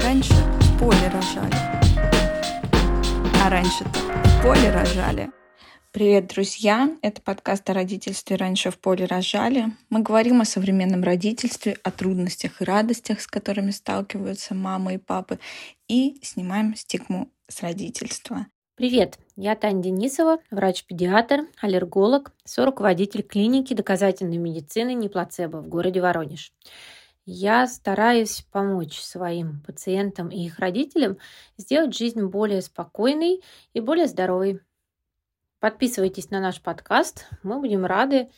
А раньше в поле рожали. А раньше-то в поле рожали. Привет, друзья! Это подкаст о родительстве «Раньше в поле рожали». Мы говорим о современном родительстве, о трудностях и радостях, с которыми сталкиваются мамы и папы, и снимаем стигму с родительства. Привет, я Таня Денисова, врач-педиатр, аллерголог, соруководитель клиники доказательной медицины «Неплацебо» в городе Воронеж. Я стараюсь помочь своим пациентам и их родителям сделать жизнь более спокойной и более здоровой. Подписывайтесь на наш подкаст, мы будем рады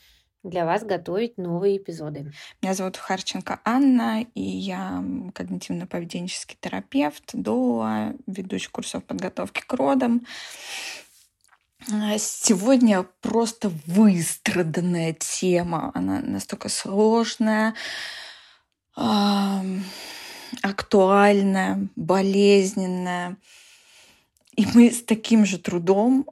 для вас готовить новые эпизоды. Меня зовут Харченко Анна, и я когнитивно-поведенческий терапевт, до ведущий курсов подготовки к родам. Сегодня просто выстраданная тема. Она настолько сложная, актуальная, болезненная. И мы с таким же трудом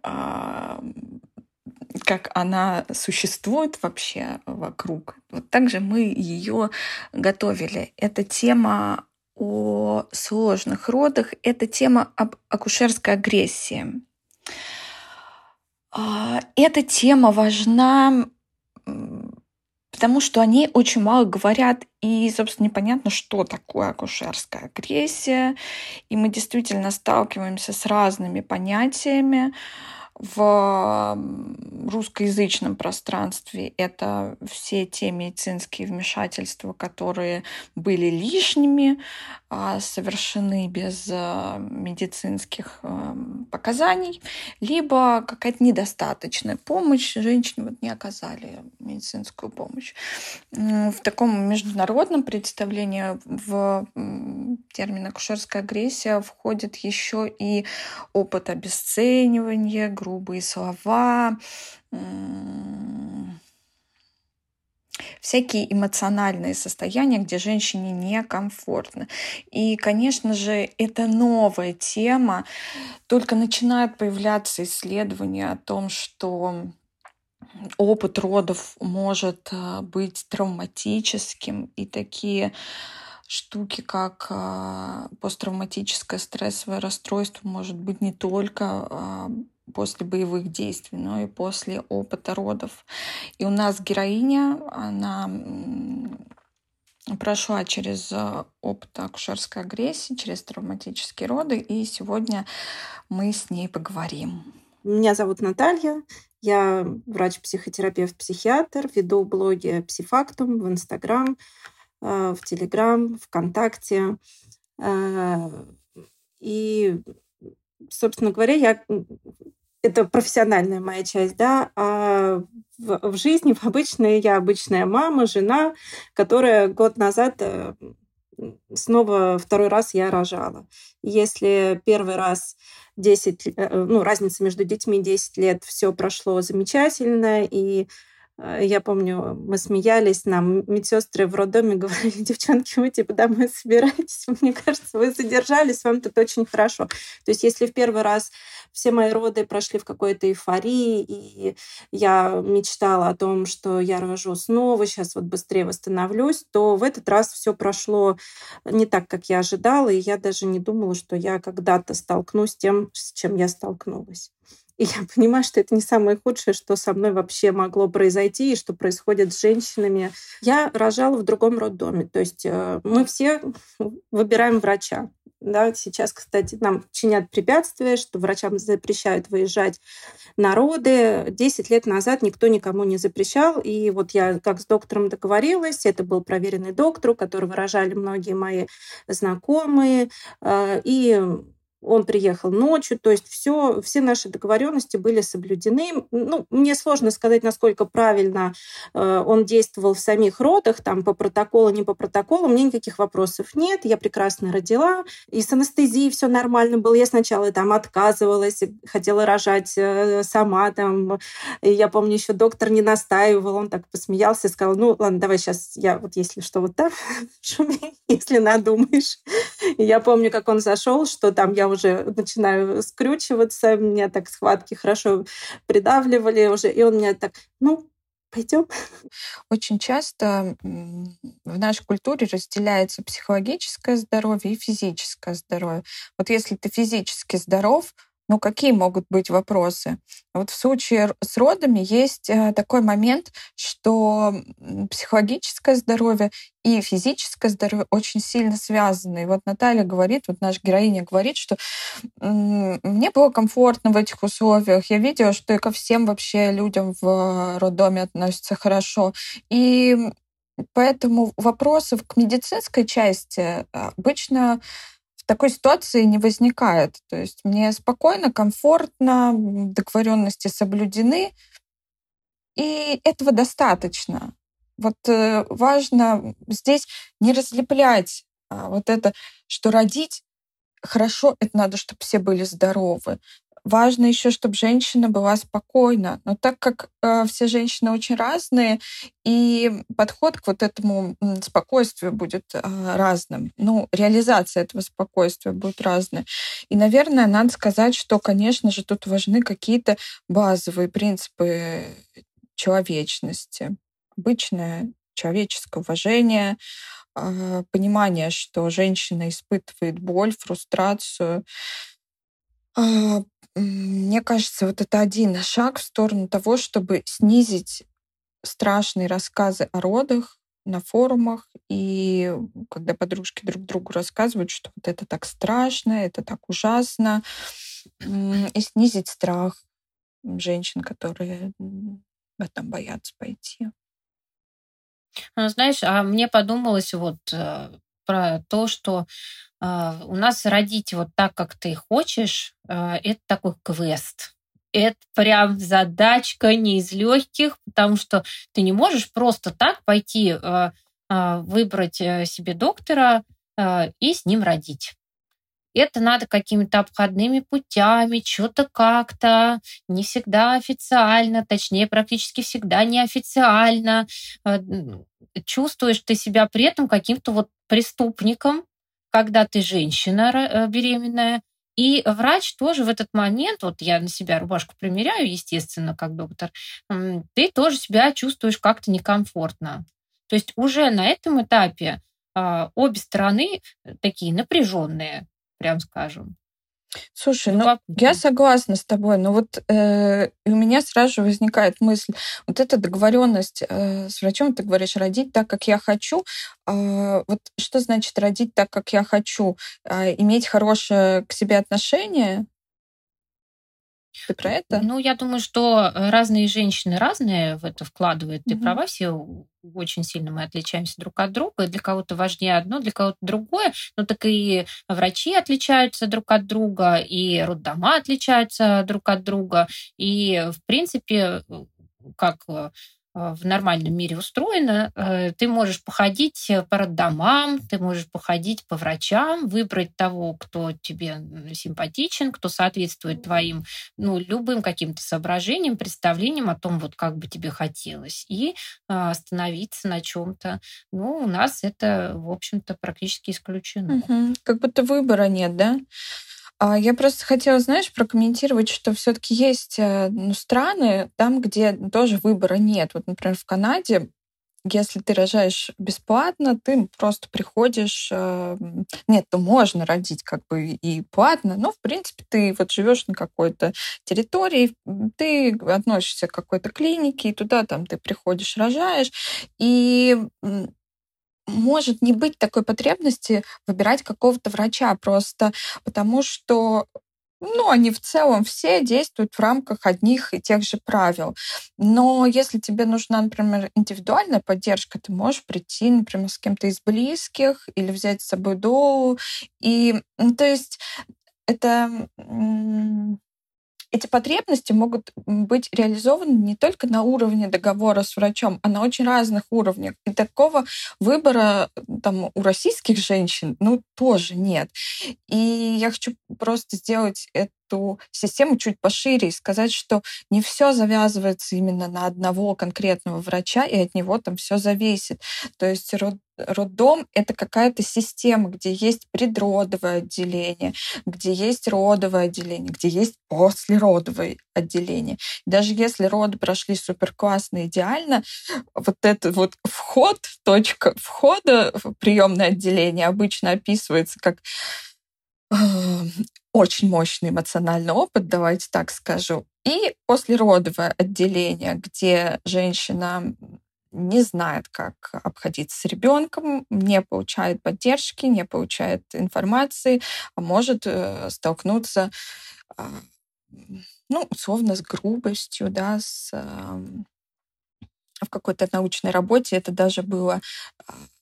как она существует вообще вокруг. Вот так же мы ее готовили. Эта тема о сложных родах, это тема об акушерской агрессии. А, эта тема важна, потому что о ней очень мало говорят, и, собственно, непонятно, что такое акушерская агрессия. И мы действительно сталкиваемся с разными понятиями в русскоязычном пространстве это все те медицинские вмешательства, которые были лишними, а, совершены без а, медицинских а, показаний, либо какая-то недостаточная помощь, женщине вот не оказали медицинскую помощь. В таком международном представлении в термин акушерская агрессия входит еще и опыт обесценивания, грубые слова, всякие эмоциональные состояния, где женщине некомфортно. И, конечно же, это новая тема. Только начинают появляться исследования о том, что опыт родов может э, быть травматическим, и такие штуки, как э, посттравматическое стрессовое расстройство, может быть не только э, после боевых действий, но и после опыта родов. И у нас героиня, она прошла через э, опыт акушерской агрессии, через травматические роды, и сегодня мы с ней поговорим. Меня зовут Наталья, я врач-психотерапевт-психиатр, веду блоги «Псифактум» в Инстаграм, э, в Телеграм, ВКонтакте. Э, и, собственно говоря, я это профессиональная моя часть, да, а в, в жизни, в обычной, я обычная мама, жена, которая год назад э, снова второй раз я рожала. Если первый раз 10, э, ну, разница между детьми 10 лет, все прошло замечательно, и я помню, мы смеялись, нам медсестры в роддоме говорили, девчонки, вы типа домой собираетесь, мне кажется, вы задержались, вам тут очень хорошо. То есть если в первый раз все мои роды прошли в какой-то эйфории, и я мечтала о том, что я рожу снова, сейчас вот быстрее восстановлюсь, то в этот раз все прошло не так, как я ожидала, и я даже не думала, что я когда-то столкнусь с тем, с чем я столкнулась. И я понимаю, что это не самое худшее, что со мной вообще могло произойти и что происходит с женщинами. Я рожала в другом роддоме. То есть э, мы все выбираем врача. Да, сейчас, кстати, нам чинят препятствия, что врачам запрещают выезжать на роды. Десять лет назад никто никому не запрещал. И вот я как с доктором договорилась, это был проверенный доктор, которого рожали многие мои знакомые. Э, и он приехал ночью, то есть все, все наши договоренности были соблюдены. Ну, мне сложно сказать, насколько правильно э, он действовал в самих родах, там по протоколу, не по протоколу, мне никаких вопросов нет, я прекрасно родила, и с анестезией все нормально было. Я сначала там отказывалась, хотела рожать э, сама, там, и я помню, еще доктор не настаивал, он так посмеялся и сказал, ну, ладно, давай сейчас я вот если что, вот так, если надумаешь. Я помню, как он зашел, что там я уже начинаю скрючиваться, меня так схватки хорошо придавливали уже, и он меня так, ну, Пойдем. Очень часто в нашей культуре разделяется психологическое здоровье и физическое здоровье. Вот если ты физически здоров, ну, какие могут быть вопросы? Вот в случае с родами есть э, такой момент, что психологическое здоровье и физическое здоровье очень сильно связаны. И вот Наталья говорит, вот наша героиня говорит, что мне было комфортно в этих условиях. Я видела, что и ко всем вообще людям в роддоме относятся хорошо. И поэтому вопросов к медицинской части э, обычно такой ситуации не возникает. То есть мне спокойно, комфортно, договоренности соблюдены, и этого достаточно. Вот э, важно здесь не разлеплять а, вот это, что родить хорошо, это надо, чтобы все были здоровы важно еще, чтобы женщина была спокойна. Но так как э, все женщины очень разные, и подход к вот этому спокойствию будет э, разным. Ну, реализация этого спокойствия будет разная. И, наверное, надо сказать, что, конечно же, тут важны какие-то базовые принципы человечности. Обычное человеческое уважение, э, понимание, что женщина испытывает боль, фрустрацию, а, мне кажется, вот это один шаг в сторону того, чтобы снизить страшные рассказы о родах на форумах, и когда подружки друг другу рассказывают, что вот это так страшно, это так ужасно, и снизить страх женщин, которые этом боятся пойти. Ну, знаешь, а мне подумалось вот э, про то, что э, у нас родить вот так, как ты хочешь, э, это такой квест. Это прям задачка не из легких, потому что ты не можешь просто так пойти э, э, выбрать себе доктора э, и с ним родить. Это надо какими-то обходными путями, что-то как-то, не всегда официально, точнее, практически всегда неофициально. Э, чувствуешь ты себя при этом каким-то вот преступником, когда ты женщина э, беременная, и врач тоже в этот момент, вот я на себя рубашку примеряю, естественно, как доктор, ты тоже себя чувствуешь как-то некомфортно. То есть уже на этом этапе а, обе стороны такие напряженные, прям скажем. Слушай, ну, я согласна с тобой, но вот э, у меня сразу же возникает мысль, вот эта договоренность э, с врачом, ты говоришь, родить так, как я хочу. Э, вот что значит родить так, как я хочу? Э, иметь хорошее к себе отношение? Ты про это? Ну, я думаю, что разные женщины разные в это вкладывают. Ты mm-hmm. права, все очень сильно мы отличаемся друг от друга. Для кого-то важнее одно, для кого-то другое. Но так и врачи отличаются друг от друга, и роддома отличаются друг от друга. И, в принципе, как Э, в нормальном мире устроено, э, ты можешь походить по роддомам, ты можешь походить по врачам, выбрать того, кто тебе симпатичен, кто соответствует твоим, ну, любым каким-то соображениям, представлениям о том, вот как бы тебе хотелось, и а, остановиться на чем-то. Ну, у нас это, в общем-то, практически исключено. Угу. Как будто выбора нет, да? А я просто хотела, знаешь, прокомментировать, что все-таки есть э, ну, страны, там, где тоже выбора нет. Вот, например, в Канаде если ты рожаешь бесплатно, ты просто приходишь... Э, нет, то можно родить как бы и платно, но, в принципе, ты вот живешь на какой-то территории, ты относишься к какой-то клинике, и туда там ты приходишь, рожаешь, и может не быть такой потребности выбирать какого-то врача просто потому, что ну, они в целом все действуют в рамках одних и тех же правил. Но если тебе нужна, например, индивидуальная поддержка, ты можешь прийти, например, с кем-то из близких или взять с собой долу. И, ну, то есть это эти потребности могут быть реализованы не только на уровне договора с врачом, а на очень разных уровнях. И такого выбора там, у российских женщин ну, тоже нет. И я хочу просто сделать эту систему чуть пошире и сказать, что не все завязывается именно на одного конкретного врача, и от него там все зависит. То есть род роддом — это какая-то система, где есть предродовое отделение, где есть родовое отделение, где есть послеродовое отделение. Даже если роды прошли супер классно, идеально, вот этот вот вход, точка входа в приемное отделение обычно описывается как э, очень мощный эмоциональный опыт, давайте так скажу. И послеродовое отделение, где женщина не знает, как обходиться с ребенком, не получает поддержки, не получает информации, а может э, столкнуться, э, ну, условно, с грубостью, да, с, в какой-то научной работе это даже было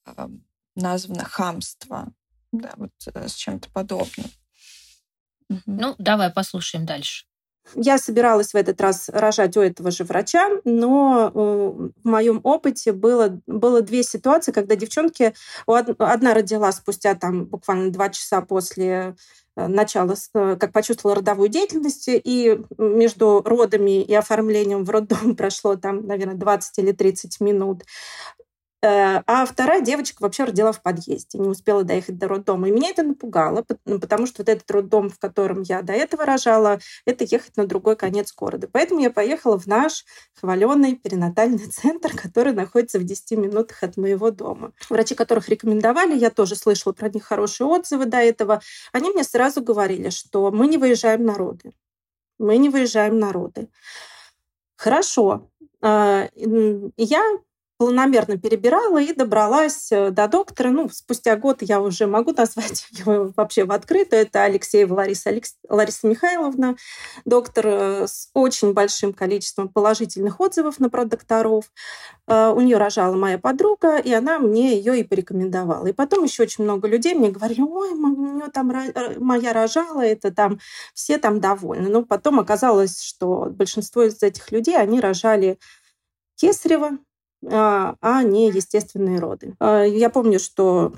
э, названо хамство, да, вот э, с чем-то подобным. Ну, давай послушаем дальше. Я собиралась в этот раз рожать у этого же врача, но э, в моем опыте было, было две ситуации, когда девчонки... Одна родила спустя там буквально два часа после э, начала, э, как почувствовала родовую деятельность, и между родами и оформлением в роддом прошло там, наверное, 20 или 30 минут. Э, а вторая девочка вообще родила в подъезде, не успела доехать до роддома. И меня это напугало, ну, потому что вот этот роддом, в котором я до этого рожала, это ехать на другой конец города. Поэтому я поехала в наш хваленый перинатальный центр, который находится в 10 минутах от моего дома. Врачи, которых рекомендовали, я тоже слышала про них хорошие отзывы до этого, они мне сразу говорили, что мы не выезжаем на роды. Мы не выезжаем на роды. Хорошо. А, я планомерно перебирала и добралась э, до доктора. Ну, спустя год я уже могу назвать его вообще в открытую. Это Алексеева Лариса, Алекс... Лариса Михайловна, доктор э, с очень большим количеством положительных отзывов на про докторов. Э, у нее рожала моя подруга, и она мне ее и порекомендовала. И потом еще очень много людей мне говорили, ой, у нее там моя рожала, это там все там довольны. Но потом оказалось, что большинство из этих людей, они рожали Кесарева, а, а не естественные роды. А, я помню, что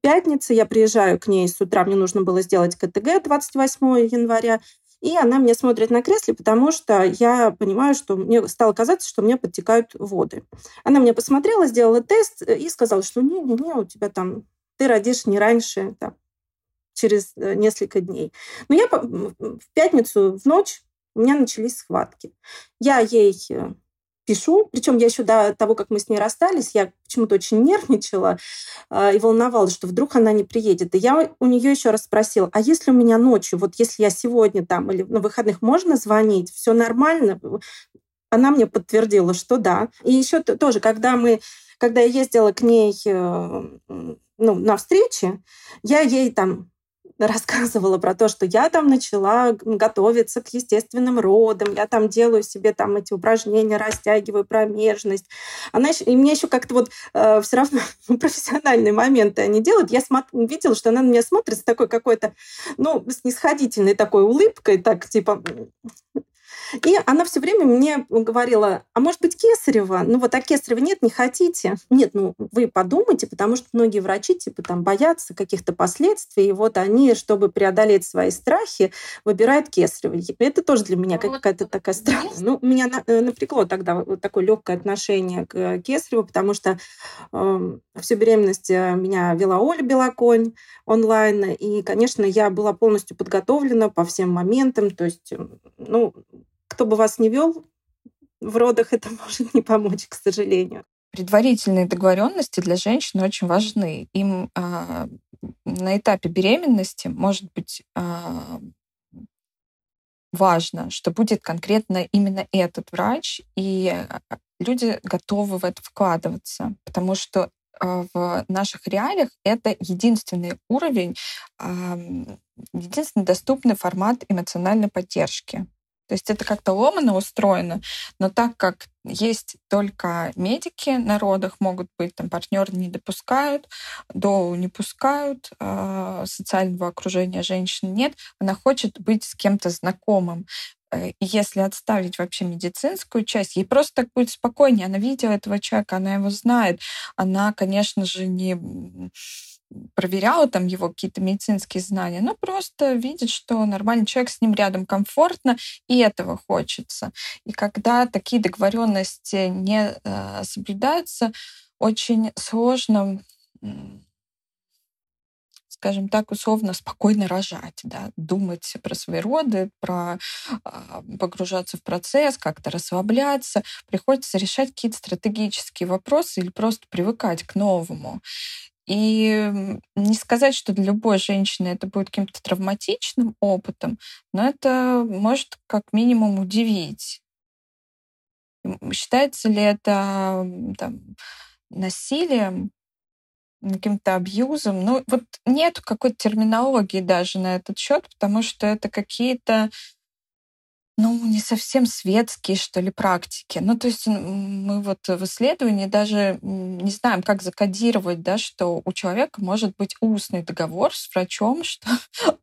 пятница, я приезжаю к ней с утра, мне нужно было сделать КТГ 28 января, и она мне смотрит на кресле, потому что я понимаю, что мне стало казаться, что мне подтекают воды. Она мне посмотрела, сделала тест и сказала, что не-не-не, у тебя там, ты родишь не раньше, там, через э, несколько дней. Но я в пятницу в ночь у меня начались схватки. Я ей э, пишу. Причем я еще до того, как мы с ней расстались, я почему-то очень нервничала э, и волновалась, что вдруг она не приедет. И я у нее еще раз спросила, а если у меня ночью, вот если я сегодня там или на выходных можно звонить, все нормально? Она мне подтвердила, что да. И еще тоже, когда мы когда я ездила к ней э, ну, на встречи, я ей там рассказывала про то, что я там начала готовиться к естественным родам, я там делаю себе там эти упражнения, растягиваю промежность. Она еще, и мне еще как-то вот э, все равно профессиональные моменты они делают. Я смотр, видела, что она на меня смотрит с такой какой-то, ну, снисходительной такой улыбкой, так типа и она все время мне говорила, а может быть кесарева? Ну вот, а кесарева нет, не хотите? Нет, ну вы подумайте, потому что многие врачи типа там боятся каких-то последствий, и вот они, чтобы преодолеть свои страхи, выбирают кесарево. Это тоже для меня ну, какая-то такая странная. Ну, меня э, напрягло тогда вот такое легкое отношение к кесареву, потому что э, всю беременность э, меня вела Оля Белоконь онлайн, и, конечно, я была полностью подготовлена по всем моментам, то есть, ну, кто бы вас не вел в родах, это может не помочь, к сожалению. Предварительные договоренности для женщин очень важны. Им э, на этапе беременности может быть э, важно, что будет конкретно именно этот врач, и люди готовы в это вкладываться, потому что в наших реалиях это единственный уровень, единственный доступный формат эмоциональной поддержки. То есть это как-то ломано устроено, но так как есть только медики на родах, могут быть там партнеры не допускают, доу не пускают, э, социального окружения женщин нет, она хочет быть с кем-то знакомым. Э, и если отставить вообще медицинскую часть, ей просто так будет спокойнее. Она видела этого человека, она его знает. Она, конечно же, не проверяла там его какие-то медицинские знания, но просто видит, что нормальный человек с ним рядом комфортно, и этого хочется. И когда такие договоренности не э, соблюдаются, очень сложно скажем так, условно спокойно рожать, да, думать про свои роды, про а, погружаться в процесс, как-то расслабляться. Приходится решать какие-то стратегические вопросы или просто привыкать к новому. И не сказать, что для любой женщины это будет каким-то травматичным опытом, но это может как минимум удивить. Считается ли это там, насилием? каким-то абьюзом. Ну, вот нет какой-то терминологии даже на этот счет, потому что это какие-то ну, не совсем светские, что ли, практики. Ну, то есть мы вот в исследовании даже не знаем, как закодировать, да, что у человека может быть устный договор с врачом, что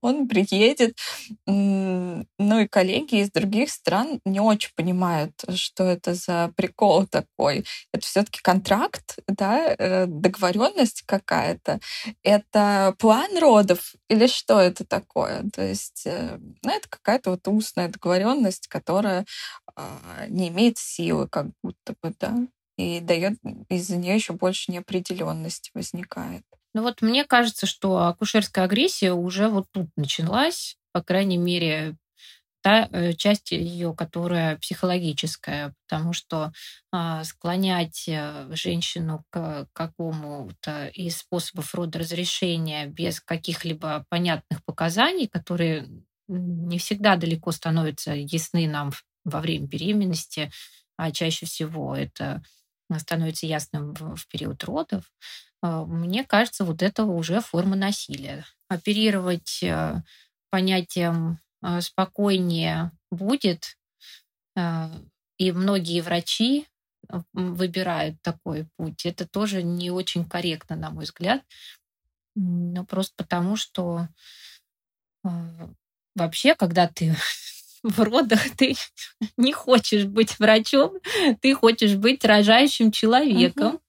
он приедет. Ну, и коллеги из других стран не очень понимают, что это за прикол такой. Это все таки контракт, да, э, договоренность какая-то. Это план родов или что это такое? То есть, э, ну, это какая-то вот устная договоренность ценность, которая а, не имеет силы, как будто бы, да, и дает из-за нее еще больше неопределенности возникает. Ну вот мне кажется, что акушерская агрессия уже вот тут началась, по крайней мере, та э, часть ее, которая психологическая, потому что э, склонять женщину к какому-то из способов родоразрешения без каких-либо понятных показаний, которые не всегда далеко становятся ясны нам во время беременности, а чаще всего это становится ясным в период родов. А, мне кажется, вот это уже форма насилия. Оперировать э, понятием э, спокойнее будет, э, и многие врачи выбирают такой путь. Это тоже не очень корректно, на мой взгляд. Но просто потому, что вообще, когда ты в родах, ты не хочешь быть врачом, ты хочешь быть рожающим человеком.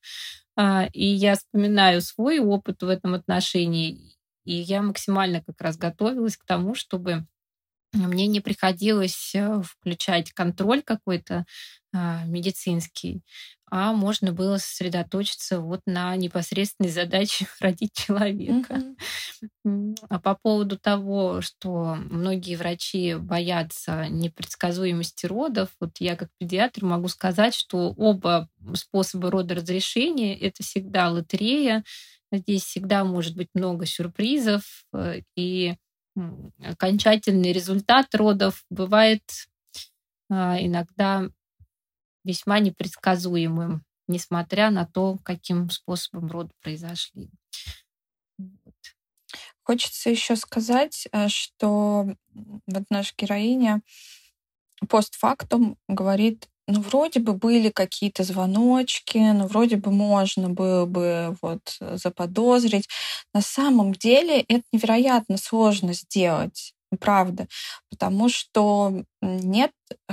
Uh-huh. И я вспоминаю свой опыт в этом отношении, и я максимально как раз готовилась к тому, чтобы мне не приходилось э, включать контроль какой-то а, медицинский, а можно было сосредоточиться вот на непосредственной задаче родить человека. Mm-hmm. А по поводу того, что многие врачи боятся непредсказуемости родов, вот я как педиатр могу сказать, что оба способа родоразрешения — это всегда лотерея, здесь всегда может быть много сюрпризов, э, и окончательный результат родов бывает а, иногда весьма непредсказуемым, несмотря на то, каким способом роды произошли. Вот. Хочется еще сказать, э, что вот наша героиня постфактум говорит, ну, вроде бы были какие-то звоночки, ну, вроде бы можно было бы вот заподозрить. На самом деле это невероятно сложно сделать, правда, потому что нет э,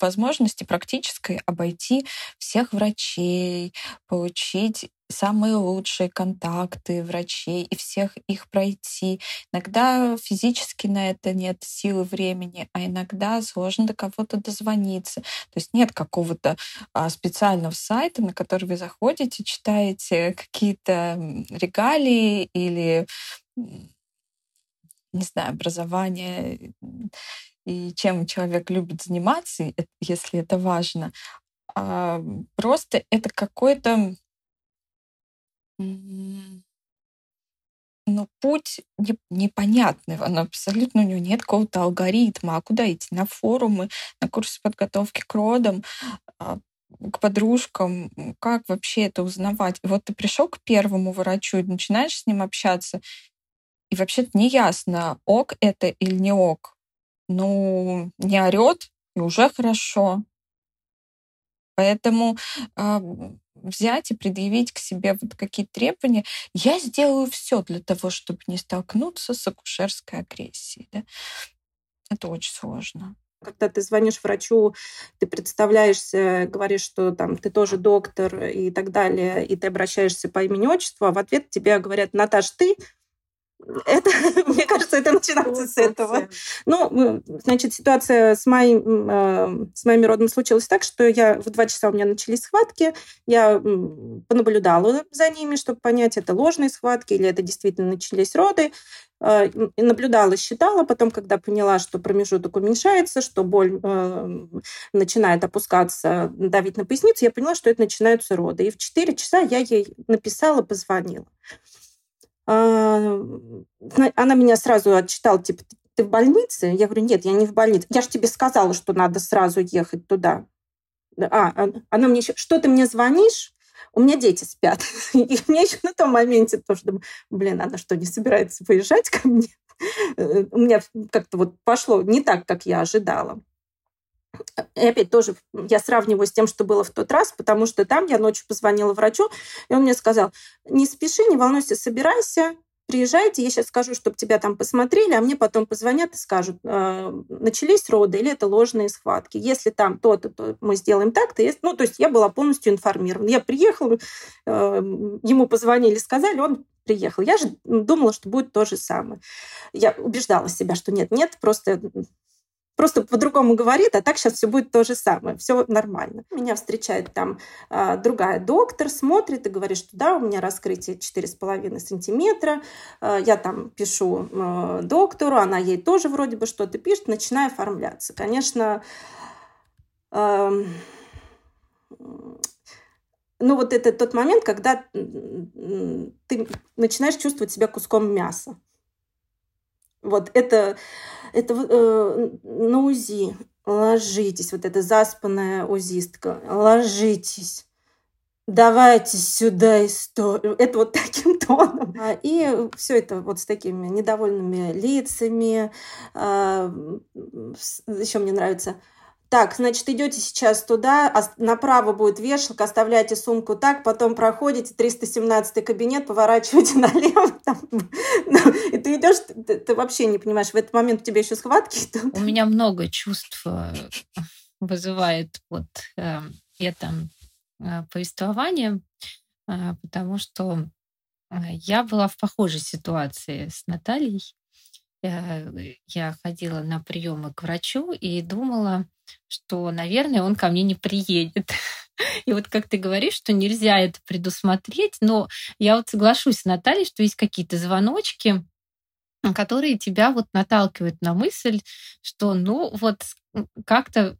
возможности практической обойти всех врачей, получить самые лучшие контакты врачей и всех их пройти. Иногда физически на это нет силы времени, а иногда сложно до кого-то дозвониться. То есть нет какого-то а, специального сайта, на который вы заходите, читаете какие-то регалии или не знаю, образование и чем человек любит заниматься, если это важно. А просто это какой-то ну, путь непонятный, он абсолютно у него нет какого-то алгоритма. А куда идти? На форумы, на курсы подготовки к родам, а, к подружкам, как вообще это узнавать? И вот ты пришел к первому врачу и начинаешь с ним общаться, и вообще-то не ясно, ок это или не ок ну, не орет, и уже хорошо. Поэтому э, взять и предъявить к себе вот какие-то требования, я сделаю все для того, чтобы не столкнуться с акушерской агрессией. Да? Это очень сложно. Когда ты звонишь врачу, ты представляешься, говоришь, что там ты тоже доктор и так далее, и ты обращаешься по имени отчеству, а в ответ тебе говорят, Наташ, ты это, мне кажется, это начинается с этого. Ну, значит, ситуация с, моим, э, с моим родом случилась так, что я в два часа у меня начались схватки, я понаблюдала за ними, чтобы понять, это ложные схватки или это действительно начались роды. Э, наблюдала, считала, потом, когда поняла, что промежуток уменьшается, что боль э, начинает опускаться, давить на поясницу, я поняла, что это начинаются роды. И в 4 часа я ей написала, позвонила. Э, она меня сразу отчитала, типа, ты в больнице? Я говорю, нет, я не в больнице. Я же тебе сказала, что надо сразу ехать туда. А, а она мне еще, что ты мне звонишь? У меня дети спят. И мне еще на том моменте тоже думаю, блин, она что, не собирается выезжать ко мне? Э, у меня как-то вот пошло не так, как я ожидала. И опять тоже я сравниваю с тем, что было в тот раз, потому что там я ночью позвонила врачу, и он мне сказал, не спеши, не волнуйся, собирайся, приезжайте, я сейчас скажу, чтобы тебя там посмотрели, а мне потом позвонят и скажут, э, начались роды или это ложные схватки. Если там то-то, то мы сделаем так-то. Ну, то есть я была полностью информирована. Я приехала, э, ему позвонили, сказали, он приехал. Я же думала, что будет то же самое. Я убеждала себя, что нет, нет, просто просто по-другому говорит, а так сейчас все будет то же самое, все нормально. Меня встречает там э, другая доктор, смотрит и говорит, что да, у меня раскрытие 4,5 сантиметра, э, я там пишу э, доктору, она ей тоже вроде бы что-то пишет, начинаю оформляться. Конечно, э, ну вот это тот момент, когда ты начинаешь чувствовать себя куском мяса. Вот это это э, на УЗИ ложитесь, вот эта заспанная узистка, ложитесь. Давайте сюда историю. Это вот таким тоном. А, и все это вот с такими недовольными лицами. А, Еще мне нравится так, значит, идете сейчас туда, а направо будет вешалка, оставляете сумку так, потом проходите 317 кабинет, поворачиваете налево, там, ну, и ты идешь, ты, ты вообще не понимаешь, в этот момент у тебя еще схватки. У меня много чувств э, вызывает вот э, это э, повествование, э, потому что э, я была в похожей ситуации с Натальей. Э, я ходила на приемы к врачу и думала, что, наверное, он ко мне не приедет. И вот как ты говоришь, что нельзя это предусмотреть, но я вот соглашусь с Натальей, что есть какие-то звоночки, которые тебя вот наталкивают на мысль, что ну вот как-то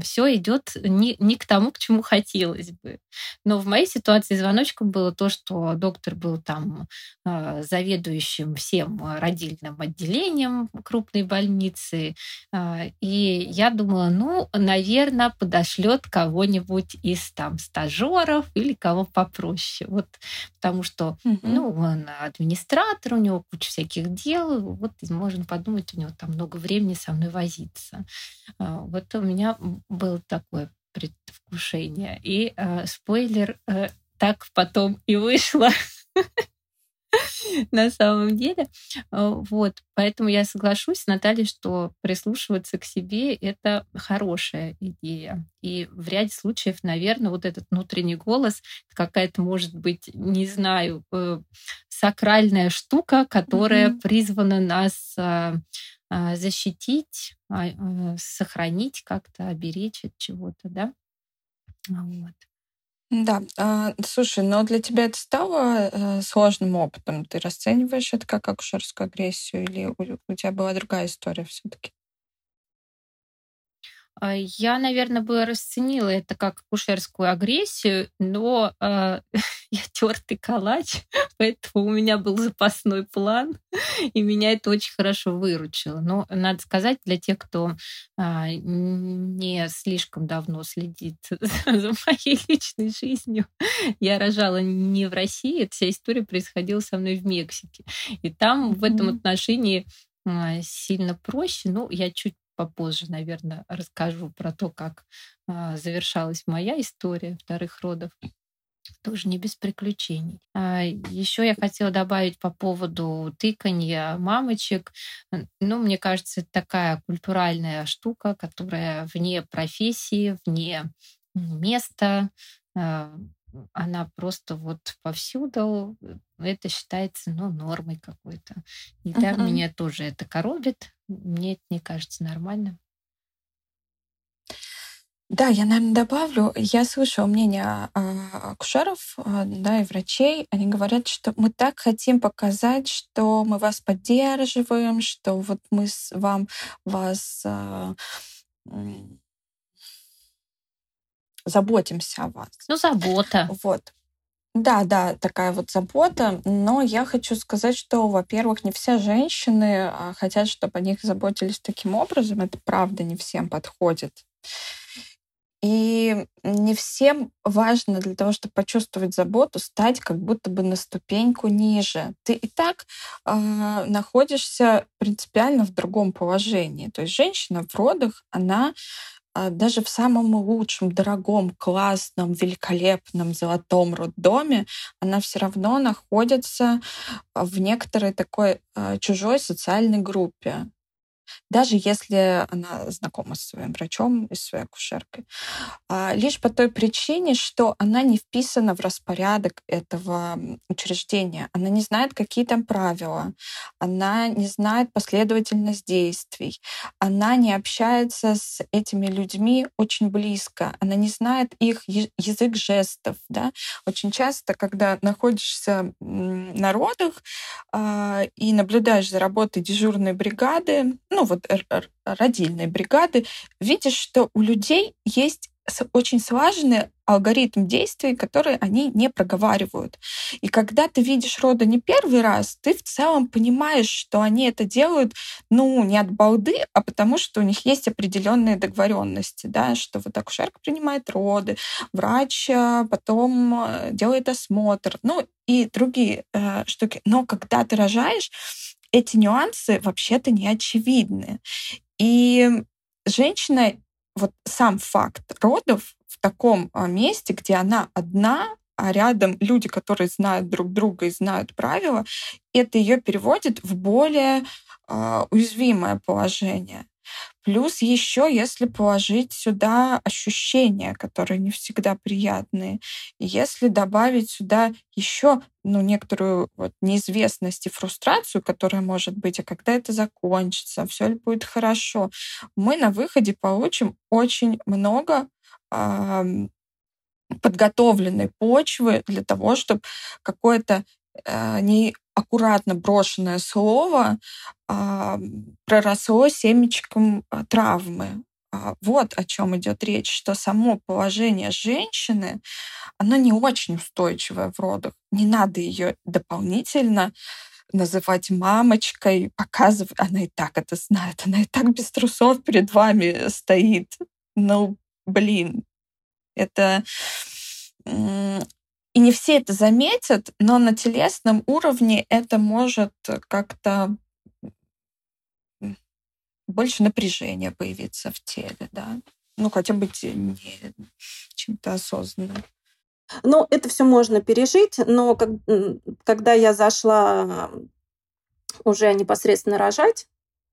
все идет не, не к тому, к чему хотелось бы. Но в моей ситуации звоночком было то, что доктор был там э, заведующим всем родильным отделением крупной больницы. Э, и я думала, ну, наверное, подошлет кого-нибудь из там стажеров или кого попроще. Вот потому что, mm-hmm. ну, он администратор, у него куча всяких дел, вот можно подумать, у него там много времени со мной возиться. Э, вот у меня было такое предвкушение. И э, спойлер, э, так потом и вышло на самом деле. Э, вот, поэтому я соглашусь с Натальей, что прислушиваться к себе — это хорошая идея. И в ряде случаев, наверное, вот этот внутренний голос какая-то, может быть, не знаю, э, сакральная штука, которая mm-hmm. призвана нас э, защитить, сохранить как-то, оберечь от чего-то, да? Вот. Да, а, слушай, но для тебя это стало э, сложным опытом? Ты расцениваешь это как акушерскую агрессию или у тебя была другая история все-таки? А, я, наверное, бы расценила это как акушерскую агрессию, но э, я тертый калач, поэтому у меня был запасной план, и меня это очень хорошо выручило. Но надо сказать, для тех, кто э, не слишком давно следит за моей личной жизнью, я рожала не в России, эта вся история происходила со мной в Мексике. И там mm-hmm. в этом отношении сильно проще. Ну, я чуть попозже, наверное, расскажу про то, как а, завершалась моя история вторых родов. Тоже не без приключений. А, еще я хотела добавить по поводу тыканья мамочек. Ну, мне кажется, это такая культуральная штука, которая вне профессии, вне места. Она просто вот повсюду, это считается, ну, нормой какой-то. И да, Мгм. меня тоже это коробит. Мне это не кажется нормальным. Да, я, наверное, добавлю. Я слышала мнение а, акушеров, а, да, и врачей. Они говорят, что мы так хотим показать, что мы вас поддерживаем, что вот мы с вам вас а, заботимся о вас. Ну, забота. Вот. Да, да, такая вот забота. Но я хочу сказать, что, во-первых, не все женщины а, хотят, чтобы о них заботились таким образом. Это правда не всем подходит. И не всем важно для того, чтобы почувствовать заботу, стать как будто бы на ступеньку ниже. Ты и так э, находишься принципиально в другом положении. То есть женщина в родах, она даже в самом лучшем, дорогом, классном, великолепном золотом роддоме, она все равно находится в некоторой такой а, чужой социальной группе даже если она знакома со своим врачом и своей акушеркой. А, лишь по той причине, что она не вписана в распорядок этого учреждения. Она не знает, какие там правила. Она не знает последовательность действий. Она не общается с этими людьми очень близко. Она не знает их язык жестов. Да? Очень часто, когда находишься на родах э, и наблюдаешь за работой дежурной бригады, ну вот родильной бригады, видишь, что у людей есть очень слаженный алгоритм действий, которые они не проговаривают. И когда ты видишь рода не первый раз, ты в целом понимаешь, что они это делают, ну, не от балды, а потому что у них есть определенные договоренности, да, что вот акушерка принимает роды, врач э, потом э, делает осмотр, ну, и другие э, штуки. Но когда ты рожаешь, эти нюансы вообще-то не очевидны. И женщина, вот сам факт родов в таком а, месте, где она одна, а рядом люди, которые знают друг друга и знают правила, это ее переводит в более э, уязвимое положение. Плюс еще, если положить сюда ощущения, которые не всегда приятные, если добавить сюда еще ну, некоторую вот неизвестность и фрустрацию, которая может быть, а когда это закончится, все ли будет хорошо, мы на выходе получим очень много э, подготовленной почвы для того, чтобы какое-то не аккуратно брошенное слово а, проросло семечком а, травмы. А, вот о чем идет речь, что само положение женщины, оно не очень устойчивое в родах. Не надо ее дополнительно называть мамочкой, показывать. Она и так это знает, она и так без трусов перед вами стоит. Ну, блин, это и не все это заметят, но на телесном уровне это может как-то больше напряжения появиться в теле, да. Ну, хотя бы не чем-то осознанным. Ну, это все можно пережить, но как, когда я зашла уже непосредственно рожать,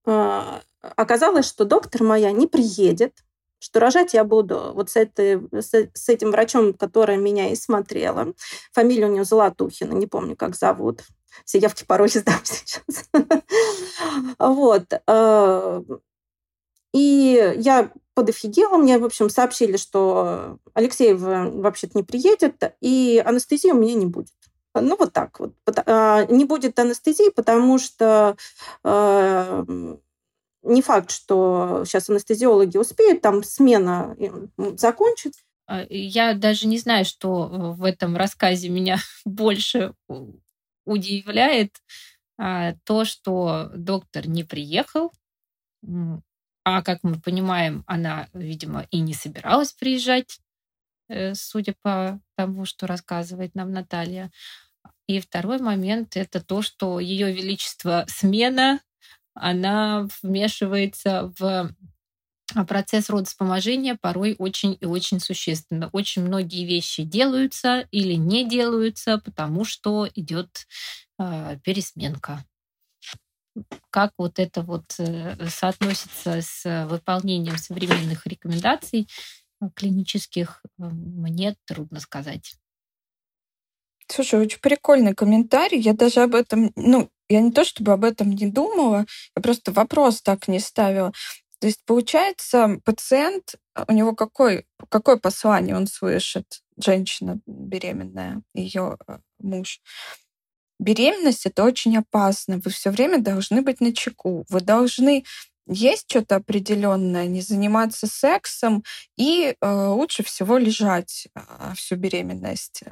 а, оказалось, что доктор моя не приедет, что рожать я буду вот с, этой, с, с этим врачом, которая меня и смотрела. Фамилия у нее Золотухина, не помню, как зовут. Все явки, пароли сдам сейчас. Вот. Э, и я подофигела. Мне, в общем, сообщили, что Алексеев вообще-то не приедет, и анестезии у меня не будет. Ну, вот так вот. Не будет анестезии, потому что э, не факт, что сейчас анестезиологи успеют, там смена закончит. А, я даже не знаю, что э, в этом рассказе меня больше удивляет. А, то, что доктор не приехал, а, как мы понимаем, она, видимо, и не собиралась приезжать, э, судя по тому, что рассказывает нам Наталья. И второй момент – это то, что Ее Величество смена она вмешивается в а, процесс родоспоможения порой очень и очень существенно. Очень многие вещи делаются или не делаются, потому что идет э, пересменка. Как вот это вот э, соотносится с выполнением современных рекомендаций клинических, э, мне трудно сказать. Слушай, очень прикольный комментарий. Я даже об этом, ну, я не то чтобы об этом не думала, я просто вопрос так не ставила. То есть, получается, пациент, у него какой, какое послание он слышит, женщина беременная, ее э, муж? Беременность это очень опасно. Вы все время должны быть на чеку. Вы должны есть что-то определенное, не заниматься сексом и э, лучше всего лежать э, всю беременность.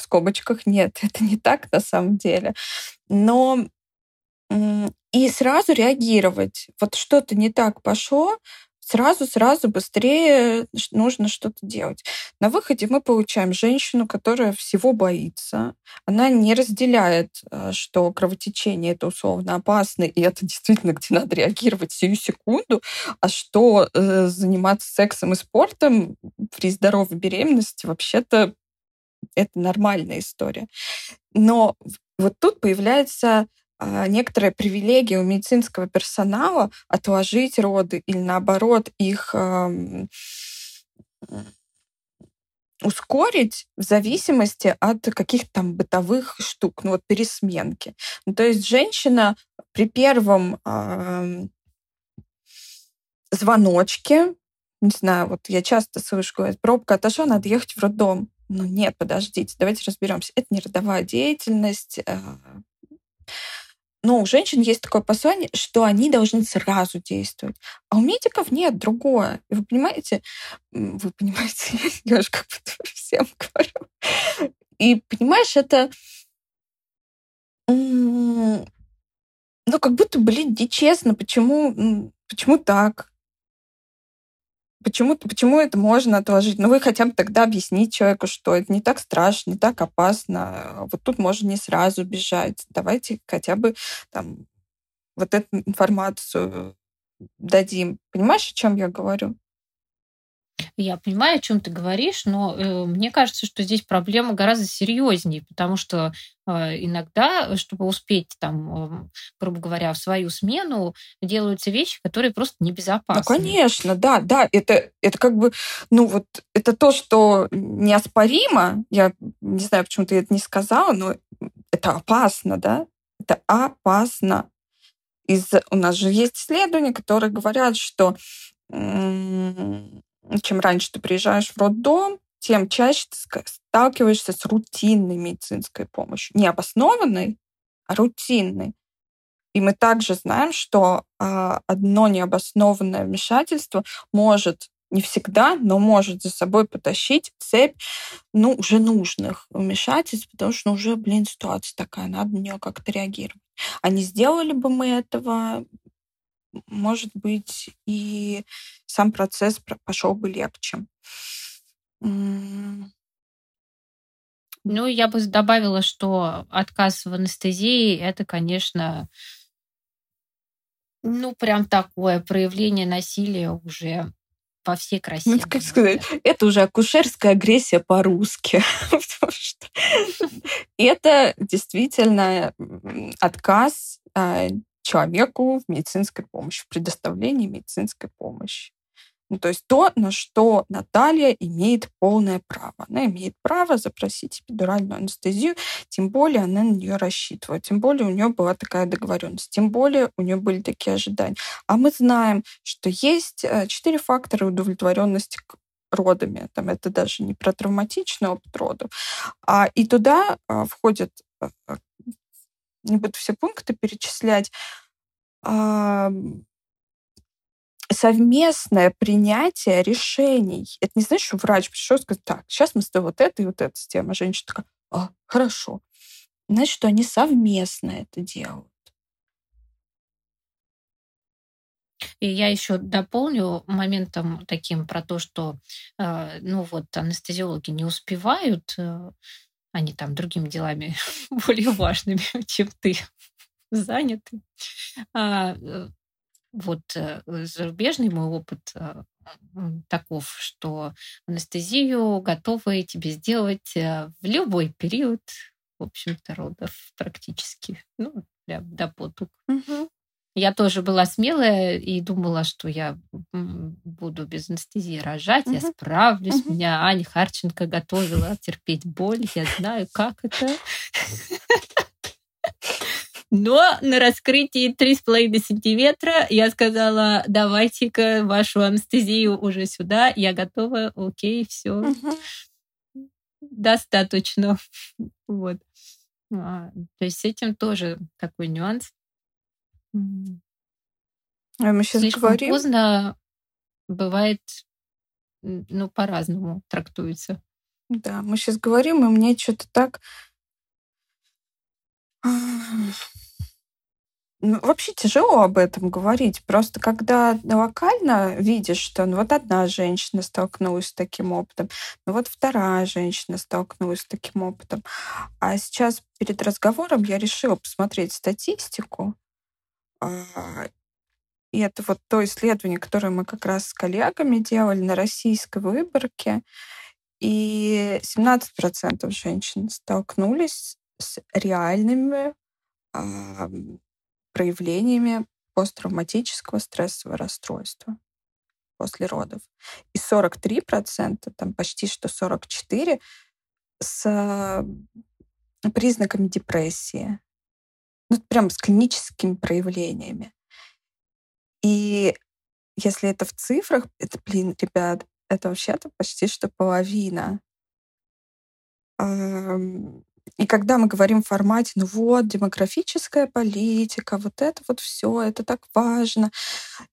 В скобочках нет, это не так на самом деле. Но и сразу реагировать. Вот что-то не так пошло, сразу-сразу быстрее нужно что-то делать. На выходе мы получаем женщину, которая всего боится. Она не разделяет, э, что кровотечение это условно опасно, и это действительно, где надо реагировать сию секунду, а что э, заниматься сексом и спортом при здоровой беременности вообще-то это нормальная история. Но вот тут появляется а, некоторая привилегия у медицинского персонала отложить роды или наоборот их ускорить в зависимости от каких-то там бытовых штук, ну вот пересменки. Ну, то есть женщина при первом э, звоночке, не знаю, вот я часто слышу, говорят, пробка отошла, надо ехать в роддом. Ну нет, подождите, давайте разберемся. Это не родовая деятельность. Э, но у женщин есть такое послание, что они должны сразу действовать. А у медиков нет другое. И вы понимаете, вы понимаете, я же как будто всем говорю. И понимаешь, это ну, как будто, блин, нечестно. Почему, почему так? Почему, почему это можно отложить? Ну, вы хотя бы тогда объяснить человеку, что это не так страшно, не так опасно. Вот тут можно не сразу бежать. Давайте хотя бы там вот эту информацию дадим. Понимаешь, о чем я говорю? Я понимаю, о чем ты говоришь, но э, мне кажется, что здесь проблема гораздо серьезнее, потому что э, иногда, чтобы успеть там, э, грубо говоря, в свою смену, делаются вещи, которые просто небезопасны. Ну, конечно, да, да, это, это как бы, ну вот, это то, что неоспоримо, я не знаю, почему ты это не сказала, но это опасно, да, это опасно. Из, у нас же есть исследования, которые говорят, что чем раньше ты приезжаешь в роддом, тем чаще ты сталкиваешься с рутинной медицинской помощью. Не обоснованной, а рутинной. И мы также знаем, что а, одно необоснованное вмешательство может не всегда, но может за собой потащить цепь, ну, уже нужных вмешательств, потому что ну, уже, блин, ситуация такая, надо на нее как-то реагировать. А не сделали бы мы этого, может быть, и сам процесс пошел бы легче. Ну, я бы добавила, что отказ в анестезии это, конечно, ну, прям такое проявление насилия уже по всей красе. Ну, как сказать, это уже акушерская агрессия по-русски. Потому что это действительно отказ а, человеку в медицинской помощи, в предоставлении медицинской помощи. Ну, то есть то, на что Наталья имеет полное право. Она имеет право запросить эпидуральную анестезию, тем более она на нее рассчитывает, тем более у нее была такая договоренность, тем более у нее были такие ожидания. А мы знаем, что есть э, четыре фактора удовлетворенности родами. Там это даже не про травматичный опыт родов. А, и туда а, входят э, не буду все пункты перечислять, совместное принятие решений. Это не значит, что врач пришел и сказал, так, сейчас мы с тобой вот это и вот это сделаем. А женщина такая, а, хорошо. Значит, что они совместно это делают. И я еще дополню моментом таким про то, что э, ну вот анестезиологи не успевают э, они там другими делами более важными, чем ты заняты. А, э, вот э, зарубежный мой опыт э, таков, что анестезию готовы тебе сделать в любой период, в общем-то, родов практически. Ну, прям до потуг. Угу. Я тоже была смелая и думала, что я буду без анестезии рожать, угу. я справлюсь. Угу. Меня Аня Харченко готовила терпеть боль, я знаю, как это. Но на раскрытии 3,5 сантиметра я сказала, давайте-ка вашу анестезию уже сюда, я готова, окей, все. Угу. Достаточно. Вот. А, то есть с этим тоже такой нюанс. А мы сейчас Слишком говорим... поздно бывает, ну, по-разному трактуется. Да, мы сейчас говорим, и мне что-то так... Ну, вообще тяжело об этом говорить. Просто когда локально видишь, что ну, вот одна женщина столкнулась с таким опытом, ну вот вторая женщина столкнулась с таким опытом. А сейчас перед разговором я решила посмотреть статистику. А, и это вот то исследование, которое мы как раз с коллегами делали на российской выборке. И 17% женщин столкнулись с реальными проявлениями посттравматического стрессового расстройства после родов. И 43%, там почти что 44%, с признаками депрессии. Ну, прям с клиническими проявлениями. И если это в цифрах, это, блин, ребят, это вообще-то почти что половина. И когда мы говорим в формате, ну вот, демографическая политика, вот это вот все, это так важно.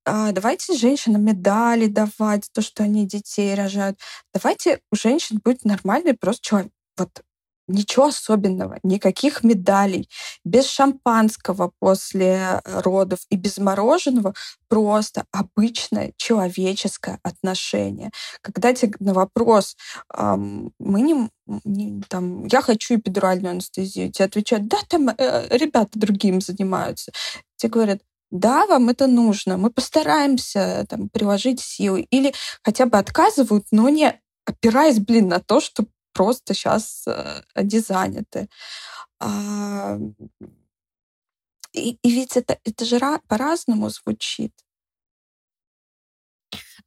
А, давайте женщинам медали давать то, что они детей рожают. Давайте у женщин будет нормальный просто человек. Вот Ничего особенного, никаких медалей, без шампанского после э, родов и без мороженого, просто обычное человеческое отношение. Когда тебе на вопрос, эм, мы не, не там, я хочу эпидуральную анестезию, тебе отвечают, да, там э, ребята другим занимаются. Тебе говорят, да, вам это нужно, мы постараемся там, приложить силы. Или хотя бы отказывают, но не опираясь, блин, на то, что просто сейчас э, они заняты. А, и, и ведь это, это же по-разному звучит.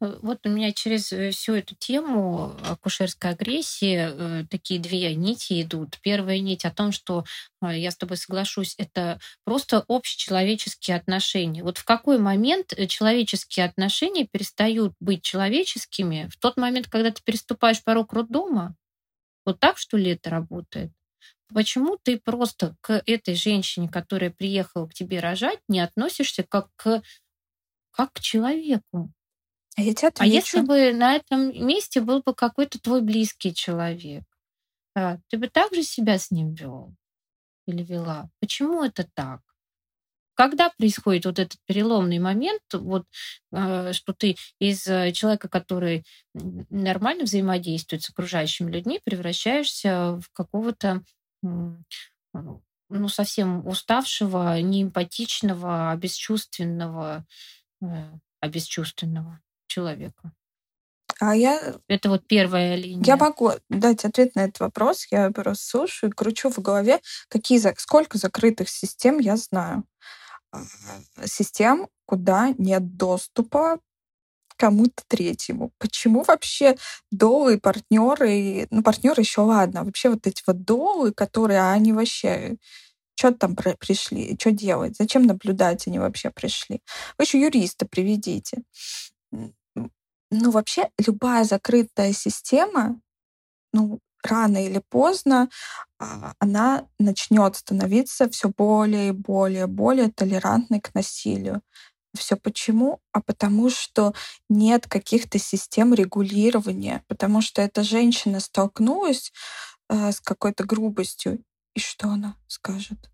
Э, вот у меня через э, всю эту тему акушерской агрессии такие две нити идут. Первая нить о том, что я с тобой соглашусь, это просто общечеловеческие отношения. Вот в какой момент человеческие отношения перестают быть человеческими? В тот момент, когда ты переступаешь порог роддома, вот так, что ли, это работает? Почему ты просто к этой женщине, которая приехала к тебе рожать, не относишься как к, как к человеку? А, я а если бы на этом месте был бы какой-то твой близкий человек, а, ты бы также себя с ним вел или вела? Почему это так? Когда происходит вот этот переломный момент, вот, э, что ты из э, человека, который нормально взаимодействует с окружающими людьми, превращаешься в какого-то ну, совсем уставшего, неэмпатичного, обесчувственного, э, обесчувственного человека. А я... Это вот первая линия. Я могу дать ответ на этот вопрос. Я просто слушаю и кручу в голове, какие, сколько закрытых систем я знаю. Систем, куда нет доступа кому-то третьему. Почему вообще долы, партнеры, ну, партнеры еще ладно, вообще вот эти вот долы, которые, а они вообще что там пришли, что делать, зачем наблюдать они вообще пришли. Вы еще юриста приведите. Ну, вообще, любая закрытая система, ну, рано или поздно а, она начнет становиться все более и более, более толерантной к насилию. Все почему? А потому что нет каких-то систем регулирования, потому что эта женщина столкнулась э, с какой-то грубостью, и что она скажет?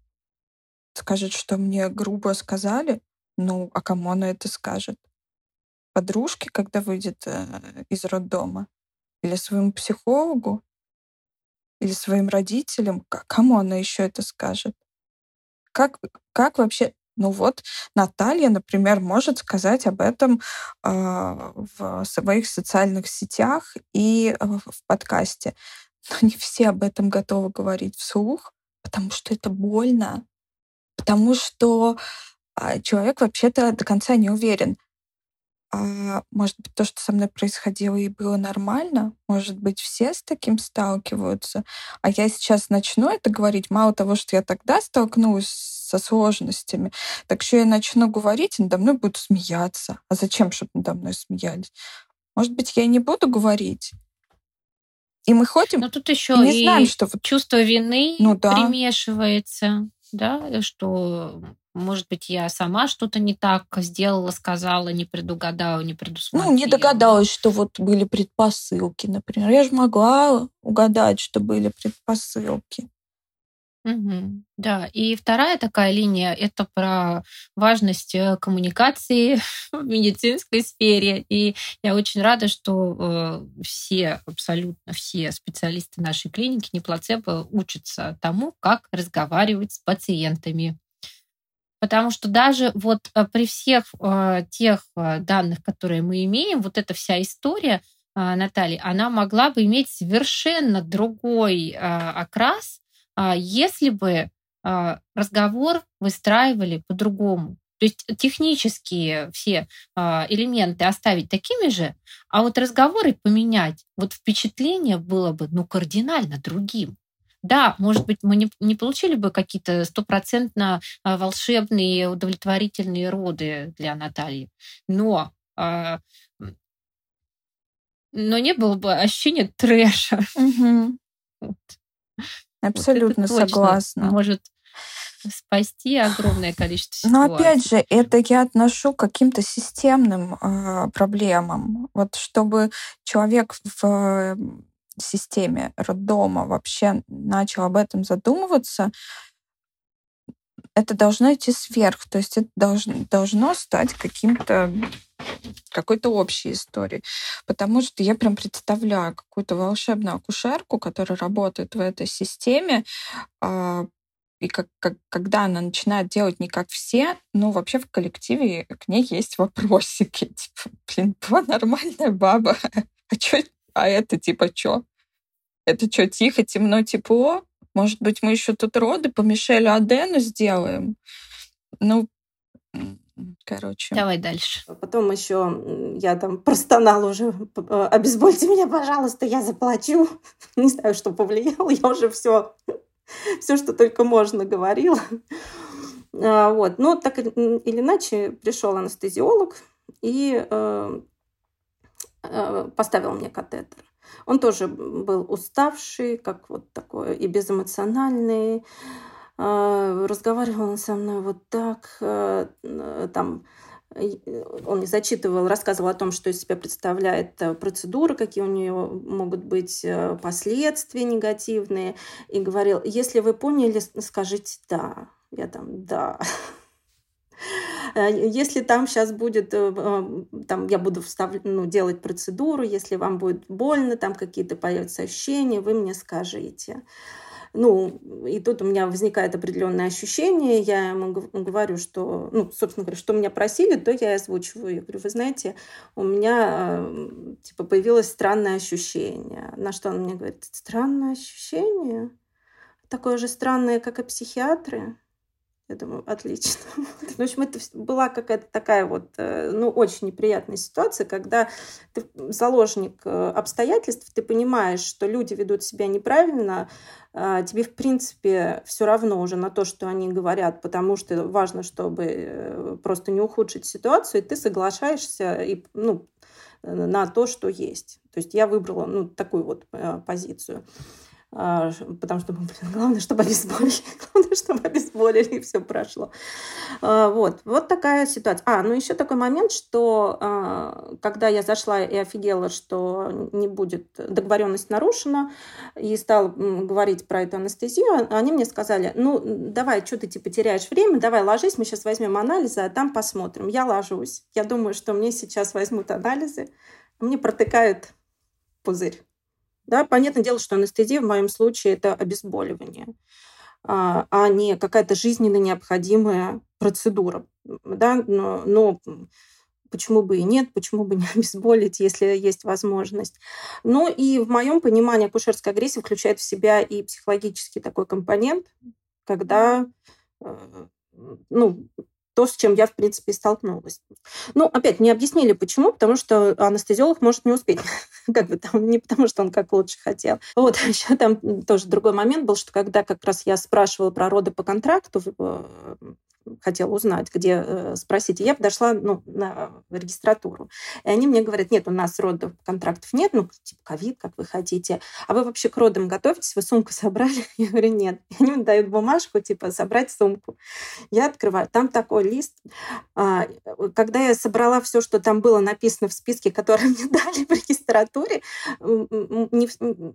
Скажет, что мне грубо сказали? Ну, а кому она это скажет? Подружке, когда выйдет э, из роддома? Или своему психологу? Или своим родителям, кому она еще это скажет? Как, как вообще ну вот Наталья, например, может сказать об этом э, в своих социальных сетях и э, в подкасте. Но не все об этом готовы говорить вслух, потому что это больно. Потому что а человек вообще-то до конца не уверен. А может быть, то, что со мной происходило и было нормально? Может быть, все с таким сталкиваются? А я сейчас начну это говорить, мало того, что я тогда столкнулась со сложностями, так еще я начну говорить, и надо мной будут смеяться. А зачем, чтобы надо мной смеялись? Может быть, я и не буду говорить? И мы ходим, Но тут еще и не и знаем, что вот... чувство вины Ну да. примешивается, да, что может быть, я сама что-то не так сделала, сказала, не предугадала, не предусмотрела. Ну, не догадалась, что вот были предпосылки, например. Я же могла угадать, что были предпосылки. Мгм. Да, и вторая такая линия– это про важность э, коммуникации в медицинской сфере. И я очень рада, что э, все, абсолютно все специалисты нашей клиники, не плацебо, учатся тому, как разговаривать с пациентами. Потому что даже вот э, при всех э, тех э, данных, которые мы имеем, вот эта вся история э, Натальи, она могла бы иметь совершенно другой э, окрас, если бы а, разговор выстраивали по-другому. То есть технические все а, элементы оставить такими же, а вот разговоры поменять, вот впечатление было бы ну, кардинально другим. Да, может быть, мы не, не получили бы какие-то стопроцентно волшебные, удовлетворительные роды для Натальи, но, но не было бы ощущения трэша. Угу. Вот. Абсолютно вот согласна. Может спасти огромное количество ситуаций. Но опять же, это я отношу к каким-то системным э, проблемам. Вот чтобы человек в системе роддома вообще начал об этом задумываться, это должно идти сверх, то есть это должно, должно стать каким-то какой-то общей историей. Потому что я прям представляю какую-то волшебную акушерку, которая работает в этой системе, а, и как, как, когда она начинает делать не как все, ну, вообще в коллективе к ней есть вопросики. Типа, блин, была нормальная баба. А чё, а это типа чё? Это что, тихо, темно, тепло? Может быть, мы еще тут роды по Мишелю Адену сделаем? Ну, короче. Давай дальше. Потом еще я там простонала уже, обезбольте меня, пожалуйста, я заплачу. Не знаю, что повлияло, я уже все, все, что только можно, говорила. А, вот. Но так или иначе пришел анестезиолог и э, э, поставил мне катетер. Он тоже был уставший, как вот такой и безэмоциональный. А, разговаривал он со мной вот так, э, там он не зачитывал, рассказывал о том, что из себя представляет э, процедура, какие у нее могут быть э, последствия негативные, и говорил, если вы поняли, скажите «да». Я там «да». Э, если там сейчас будет, э, э, там я буду вставлять, ну, делать процедуру, если вам будет больно, там какие-то появятся ощущения, вы мне скажите. Ну, и тут у меня возникает определенное ощущение, я ему говорю, что, ну, собственно говоря, что меня просили, то я озвучиваю. Я говорю, вы знаете, у меня, типа, появилось странное ощущение. На что он мне говорит, странное ощущение? Такое же странное, как и психиатры. Я думаю, отлично. В общем, это была какая-то такая вот, э, ну, очень неприятная ситуация, когда ты заложник э, обстоятельств, ты понимаешь, что люди ведут себя неправильно, а тебе, в принципе, все равно уже на то, что они говорят, потому что важно, чтобы э, просто не ухудшить ситуацию, и ты соглашаешься и, ну, на то, что есть. То есть я выбрала ну, такую вот позицию. А, потому что, блин, главное, чтобы обезболили, главное, чтобы обезболили, и все прошло. А, вот, вот такая ситуация. А, ну еще такой момент, что а, когда я зашла и офигела, что не будет договоренность нарушена, и стала говорить про эту анестезию, они мне сказали, ну, давай, что ты типа теряешь время, давай ложись, мы сейчас возьмем анализы, а там посмотрим. Я ложусь. Я думаю, что мне сейчас возьмут анализы, мне протыкают пузырь. Да, понятное дело, что анестезия в моем случае это обезболивание, а, а не какая-то жизненно необходимая процедура. Да? Но, но почему бы и нет, почему бы не обезболить, если есть возможность. Ну и в моем понимании акушерская агрессия включает в себя и психологический такой компонент, когда э, ну, то, с чем я, в принципе, столкнулась. Ну, опять, не объяснили, почему, потому что анестезиолог может не успеть. как бы там, не потому что он как лучше хотел. Вот, еще там тоже другой момент был, что когда как раз я спрашивала про роды по контракту, хотела узнать, где э, спросить. И я подошла ну, на регистратуру. И они мне говорят, нет, у нас родов контрактов нет, ну, типа ковид, как вы хотите. А вы вообще к родам готовитесь? Вы сумку собрали? Я говорю, нет. И они мне дают бумажку, типа, собрать сумку. Я открываю. Там такой лист. А, когда я собрала все, что там было написано в списке, который мне дали в регистратуре, не,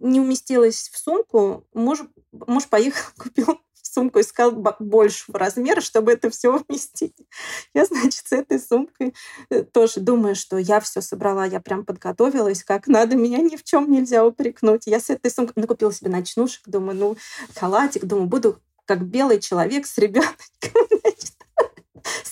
не уместилось в сумку. Муж, муж поехал, купил сумку искал большего размера, чтобы это все вместить. Я, значит, с этой сумкой э, тоже думаю, что я все собрала, я прям подготовилась, как надо, меня ни в чем нельзя упрекнуть. Я с этой сумкой накупила себе ночнушек, думаю, ну, халатик, думаю, буду как белый человек с ребенком,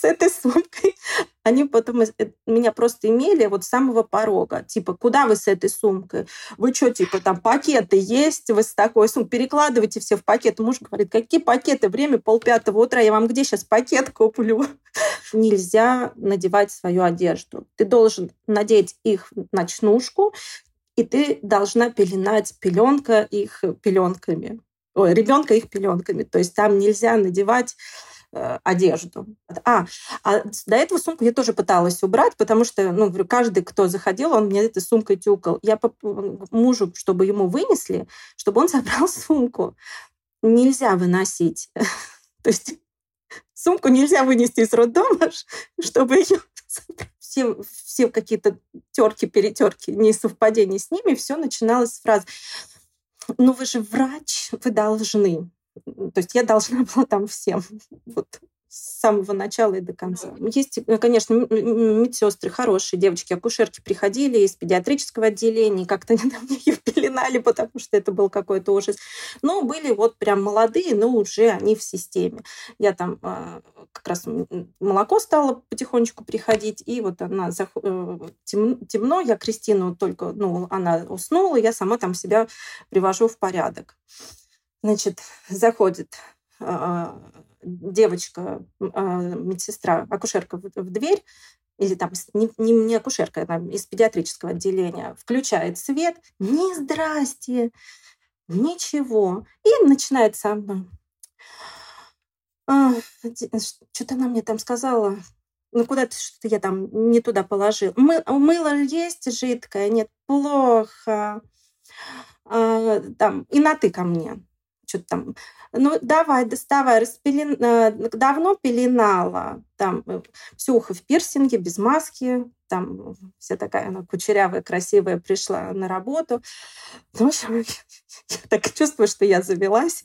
с этой сумкой. Они потом э, меня просто имели вот с самого порога. Типа, куда вы с этой сумкой? Вы что, типа, там пакеты есть? Вы с такой сумкой? Перекладывайте все в пакет. Муж говорит, какие пакеты? Время полпятого утра. Я вам где сейчас пакет куплю? Нельзя надевать свою одежду. Ты должен надеть их ночнушку, и ты должна пеленать пеленка их пеленками. Ой, ребенка их пеленками. То есть там нельзя надевать одежду. А, а до этого сумку я тоже пыталась убрать, потому что, ну, каждый, кто заходил, он мне этой сумкой тюкал. Я мужу, чтобы ему вынесли, чтобы он забрал сумку. Нельзя выносить. То есть сумку нельзя вынести из роддома, чтобы ее все, все какие-то терки, перетерки, несовпадения с ними, все начиналось с фразы «Ну вы же врач, вы должны». То есть я должна была там всем. Вот с самого начала и до конца. Есть, э, конечно, медсестры хорошие, девочки, акушерки приходили из педиатрического отделения, как-то они там ее пеленали, потому что это был какой-то ужас. Но были вот прям молодые, но уже они в системе. Я там а, как раз молоко стало потихонечку приходить, и вот она э, темно, я Кристину только, ну, она уснула, я сама там себя привожу в порядок. Значит, заходит а, девочка, а, медсестра, акушерка в, дверь, или там не, не, не акушерка, там из педиатрического отделения, включает свет, не здрасте, ничего. И начинает со мной. А, что-то она мне там сказала, ну куда-то что-то я там не туда положил. Мы, мыло есть жидкое, нет, плохо. А, там, и на ты ко мне что-то там, ну, давай, доставай, распелен... Э, давно пеленала, там, э, Ксюха в пирсинге, без маски, там вся такая она кучерявая, красивая, пришла на работу. Ну, в общем, я так чувствую, что я завелась.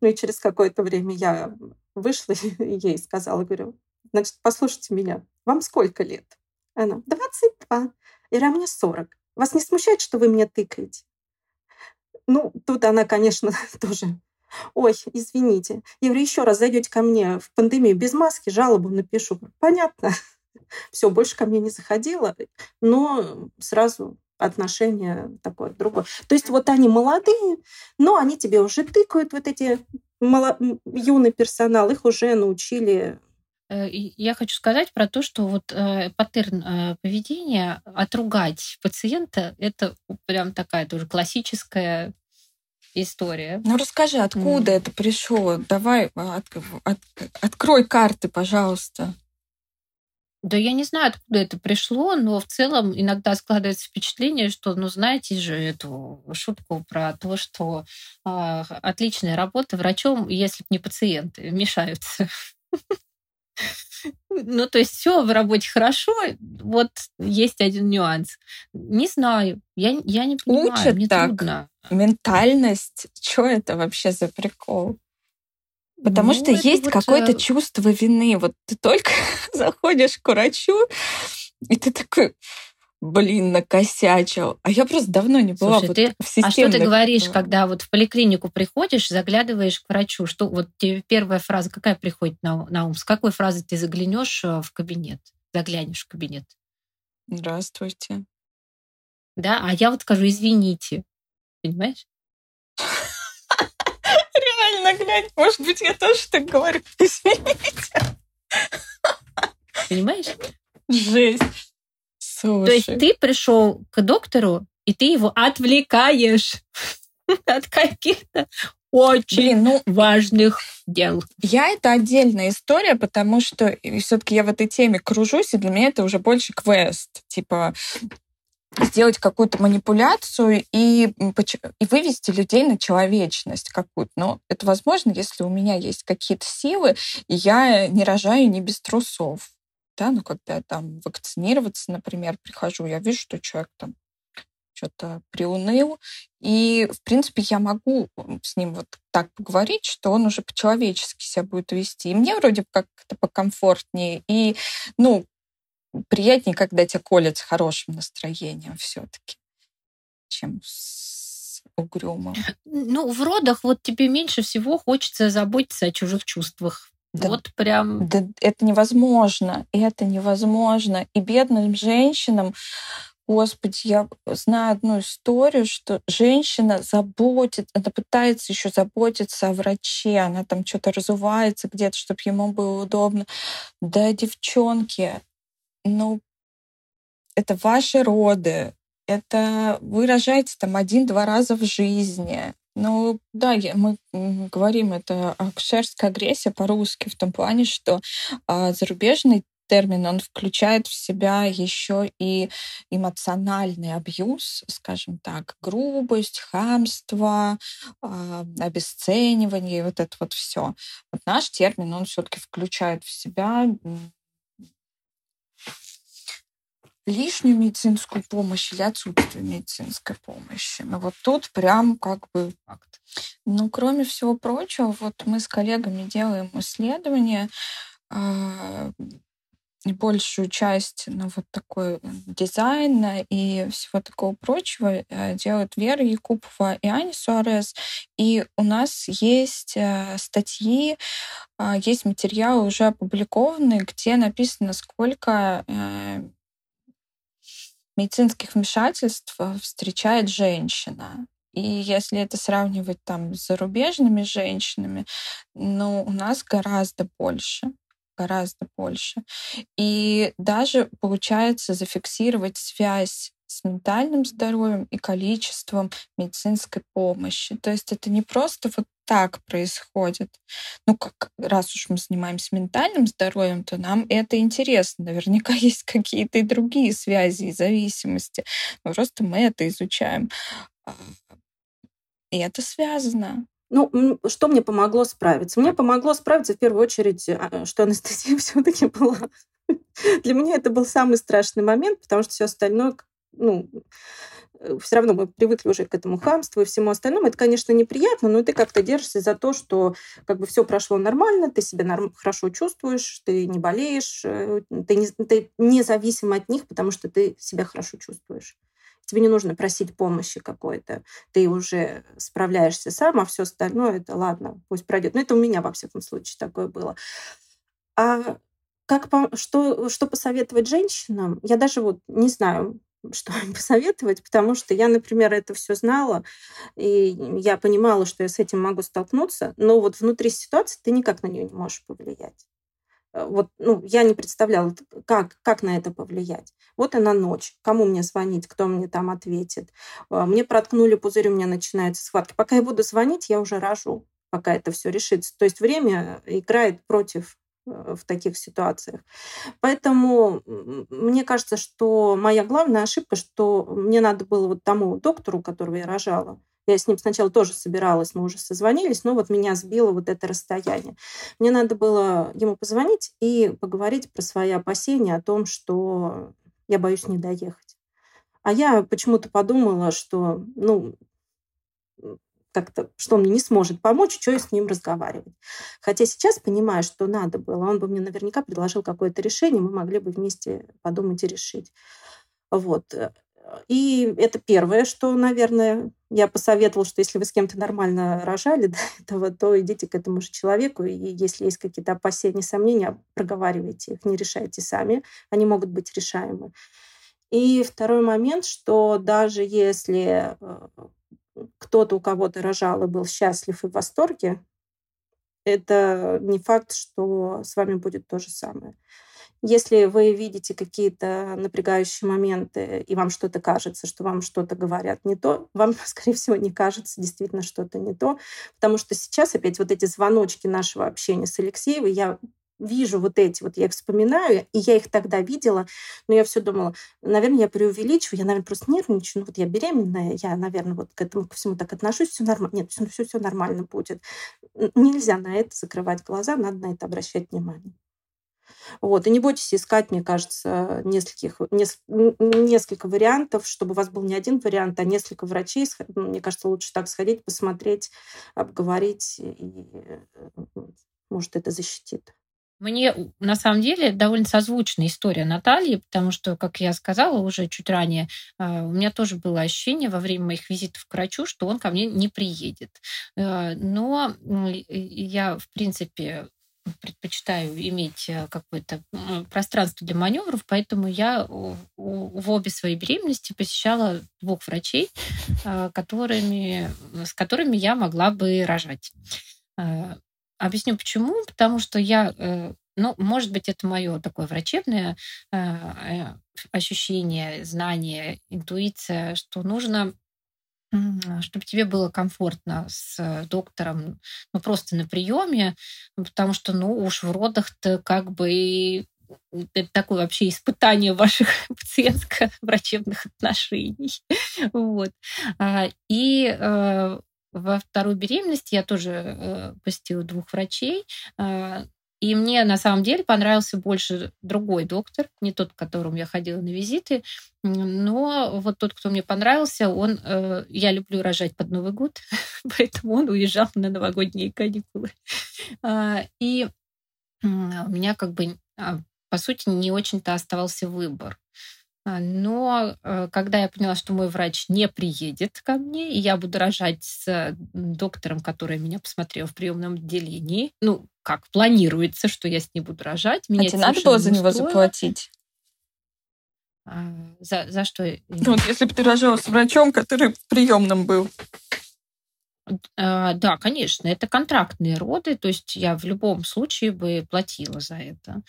Ну и через какое-то время я вышла и ей сказала, говорю, значит, послушайте меня, вам сколько лет? Она, 22. И мне 40. Вас не смущает, что вы меня тыкаете? Ну, тут она, конечно, тоже Ой, извините. Я говорю, еще раз зайдете ко мне в пандемию без маски, жалобу напишу. Понятно. Все, больше ко мне не заходила, но сразу отношение такое другое. То есть вот они молодые, но они тебе уже тыкают, вот эти мало... юный персонал, их уже научили я хочу сказать про то, что вот э, паттерн э, поведения отругать пациента это прям такая тоже классическая история. Ну расскажи, откуда mm. это пришло? Давай от, от, открой карты, пожалуйста. Да я не знаю, откуда это пришло, но в целом иногда складывается впечатление, что, ну, знаете же эту шутку про то, что э, отличная работа врачом, если бы не пациенты, мешаются. Ну, то есть все в работе хорошо, вот есть один нюанс. Не знаю, я, я не понимаю, Учат мне так. трудно. Ментальность, что это вообще за прикол? Потому ну, что есть вот... какое-то э, чувство вины. Вот ты только заходишь к врачу, и ты такой, блин, накосячил. А я просто давно не была Слушай, вот ты, в системных... А что ты говоришь, когда вот в поликлинику приходишь, заглядываешь к врачу? Что вот тебе первая фраза какая приходит на, на ум? С какой фразы ты заглянешь э, в кабинет? Заглянешь в кабинет? Здравствуйте. Да, а я вот скажу, извините. Понимаешь? Реально, глянь, может быть, я тоже так говорю. Извините. Понимаешь? Жесть. Слушай. То есть ты пришел к доктору, и ты его отвлекаешь от каких-то очень Блин, ну, важных дел. Я это отдельная история, потому что все-таки я в этой теме кружусь, и для меня это уже больше квест. Типа сделать какую-то манипуляцию и, и вывести людей на человечность какую-то. Но это возможно, если у меня есть какие-то силы, и я не рожаю не без трусов. Да, ну, когда там вакцинироваться, например, прихожу, я вижу, что человек там что-то приуныл. И, в принципе, я могу с ним вот так поговорить, что он уже по-человечески себя будет вести. И мне вроде как-то покомфортнее. И, ну, приятнее, когда тебя колят с хорошим настроением все-таки, чем с угрюмым. Ну, в родах вот тебе меньше всего хочется заботиться о чужих чувствах. Да, вот прям... Да, это невозможно. Это невозможно. И бедным женщинам Господи, я знаю одну историю, что женщина заботит, она пытается еще заботиться о враче, она там что-то разувается где-то, чтобы ему было удобно. Да, девчонки, ну, это ваши роды, это вы рожаете там один-два раза в жизни. Ну, да, я, мы говорим, это акушерская агрессия по-русски в том плане, что а, зарубежный термин, он включает в себя еще и эмоциональный абьюз, скажем так, грубость, хамство, э, обесценивание, вот это вот все. Вот наш термин, он все-таки включает в себя лишнюю медицинскую помощь или отсутствие медицинской помощи. Но вот тут прям как бы факт. Ну, кроме всего прочего, вот мы с коллегами делаем исследования, а, большую часть ну, вот такой дизайна и всего такого прочего э, делают Вера Якупова и Аня Суарес. И у нас есть э, статьи, а, есть материалы уже опубликованные, где написано, сколько э, медицинских вмешательств встречает женщина. И если это сравнивать там с зарубежными женщинами, ну, у нас гораздо больше гораздо больше. И даже получается зафиксировать связь с ментальным здоровьем и количеством медицинской помощи. То есть это не просто вот так происходит. Ну, как раз уж мы занимаемся ментальным здоровьем, то нам это интересно. Наверняка есть какие-то и другие связи и зависимости. Но просто мы это изучаем. А, и это связано. Ну, что мне помогло справиться? Мне помогло справиться в первую очередь, а, что анестезия все-таки была. Для меня это был самый страшный момент, потому что все остальное, ну, э, все равно мы привыкли уже к этому хамству и всему остальному. Это, конечно, неприятно, но ты как-то держишься за то, что как бы все прошло нормально, ты себя норм- хорошо чувствуешь, ты не болеешь, э, ты, не, ты независим от них, потому что ты себя хорошо чувствуешь. Тебе не нужно просить помощи какой-то. Ты уже справляешься сам, а все остальное это ладно, пусть пройдет. Но это у меня, во всяком случае, такое было. А как, что, что посоветовать женщинам? Я даже вот не знаю, что им посоветовать, потому что я, например, это все знала, и я понимала, что я с этим могу столкнуться, но вот внутри ситуации ты никак на нее не можешь повлиять. Э, вот, ну, я не представляла, как, как на это повлиять. Вот она ночь. Кому мне звонить, кто мне там ответит. Э, мне проткнули пузырь, у меня начинаются схватки. Пока я буду звонить, я уже рожу, пока это все решится. То есть время играет против в таких ситуациях. Поэтому мне кажется, что моя главная ошибка, что мне надо было вот тому доктору, которого я рожала, я с ним сначала тоже собиралась, мы уже созвонились, но вот меня сбило вот это расстояние. Мне надо было ему позвонить и поговорить про свои опасения о том, что я боюсь не доехать. А я почему-то подумала, что, ну, как-то, что мне не сможет помочь, что я с ним разговаривать. Хотя сейчас понимаю, что надо было. Он бы мне наверняка предложил какое-то решение, мы могли бы вместе подумать и решить. Вот. И это первое, что, наверное, я посоветовала, что если вы с кем-то нормально рожали до этого, то идите к этому же человеку, и если есть какие-то опасения, сомнения, проговаривайте их, не решайте сами, они могут быть решаемы. И второй момент, что даже если э, кто-то у кого-то рожал и был счастлив и в восторге, это не факт, что с вами будет то же самое. Если вы видите какие-то напрягающие моменты, и вам что-то кажется, что вам что-то говорят не то, вам, скорее всего, не кажется действительно что-то не то. Потому что сейчас опять вот эти звоночки нашего общения с Алексеевой, я вижу вот эти, вот я их вспоминаю, и я их тогда видела, но я все думала, наверное, я преувеличиваю, я, наверное, просто нервничаю, ну вот я беременная, я, наверное, вот к этому ко всему так отношусь, все нормально. Нет, все, все, все нормально будет. Нельзя на это закрывать глаза, надо на это обращать внимание. Вот. И не бойтесь искать, мне кажется, нескольких, неск, несколько вариантов, чтобы у вас был не один вариант, а несколько врачей. Мне кажется, лучше так сходить, посмотреть, обговорить, и, может, это защитит. Мне на самом деле довольно созвучная история Натальи, потому что, как я сказала уже чуть ранее, а, у меня тоже было ощущение во время моих визитов к врачу, что он ко мне не приедет. Э, но я, в принципе, предпочитаю иметь э, какое-то пространство для маневров, поэтому я в обе свои беременности посещала двух врачей, а, которыми, с которыми я могла бы рожать. Объясню почему. Потому что я, э, ну, может быть, это мое такое врачебное э, э, ощущение, знание, интуиция, что нужно чтобы тебе было комфортно с доктором, ну, просто на приеме, потому что, ну, уж в родах-то как бы это такое вообще испытание ваших пациентско-врачебных отношений. Вот. А, и во вторую беременность я тоже э, посетила двух врачей. Э, и мне на самом деле понравился больше другой доктор, не тот, к которому я ходила на визиты, но вот тот, кто мне понравился, он, э, я люблю рожать под Новый год, поэтому он уезжал на новогодние каникулы. Э, и у меня как бы, а, по сути, не очень-то оставался выбор. А, но э, когда я поняла, что мой врач не приедет ко мне, и я буду рожать с доктором, который меня посмотрел в приемном отделении, ну, как планируется, что я с ней буду рожать. Меня а тебе надо было за него заплатить? А, за, за что? Ну, вот если бы ты рожала с врачом, который в приемном был. А, да, конечно, это контрактные роды, то есть я в любом случае бы платила за это.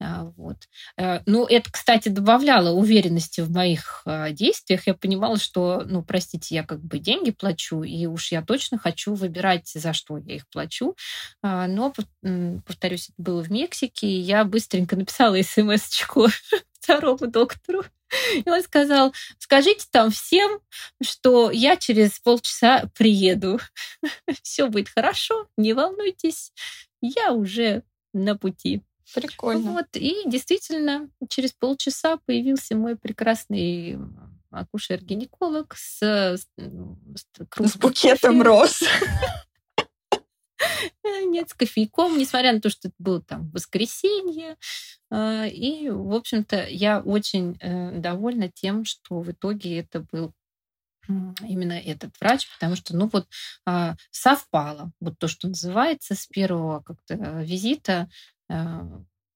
А, вот. Э, ну, это, кстати, добавляло уверенности в моих а, действиях. Я понимала, что, ну, простите, я как бы деньги плачу, и уж я точно хочу выбирать, за что я их плачу. А, но, повторюсь, это было в Мексике, и я быстренько написала смс-очку второму доктору. И он сказал, скажите там всем, что я через полчаса приеду. Все будет хорошо, не волнуйтесь, я уже на пути. Прикольно. Вот, и действительно, через полчаса появился мой прекрасный акушер-гинеколог с, с, с букетом роз. Нет, с кофейком, несмотря на то, что это было там воскресенье. А, и, в общем-то, я очень э, довольна тем, что в итоге это был именно этот врач, потому что, ну вот, а, совпало, вот то, что называется, с первого как-то визита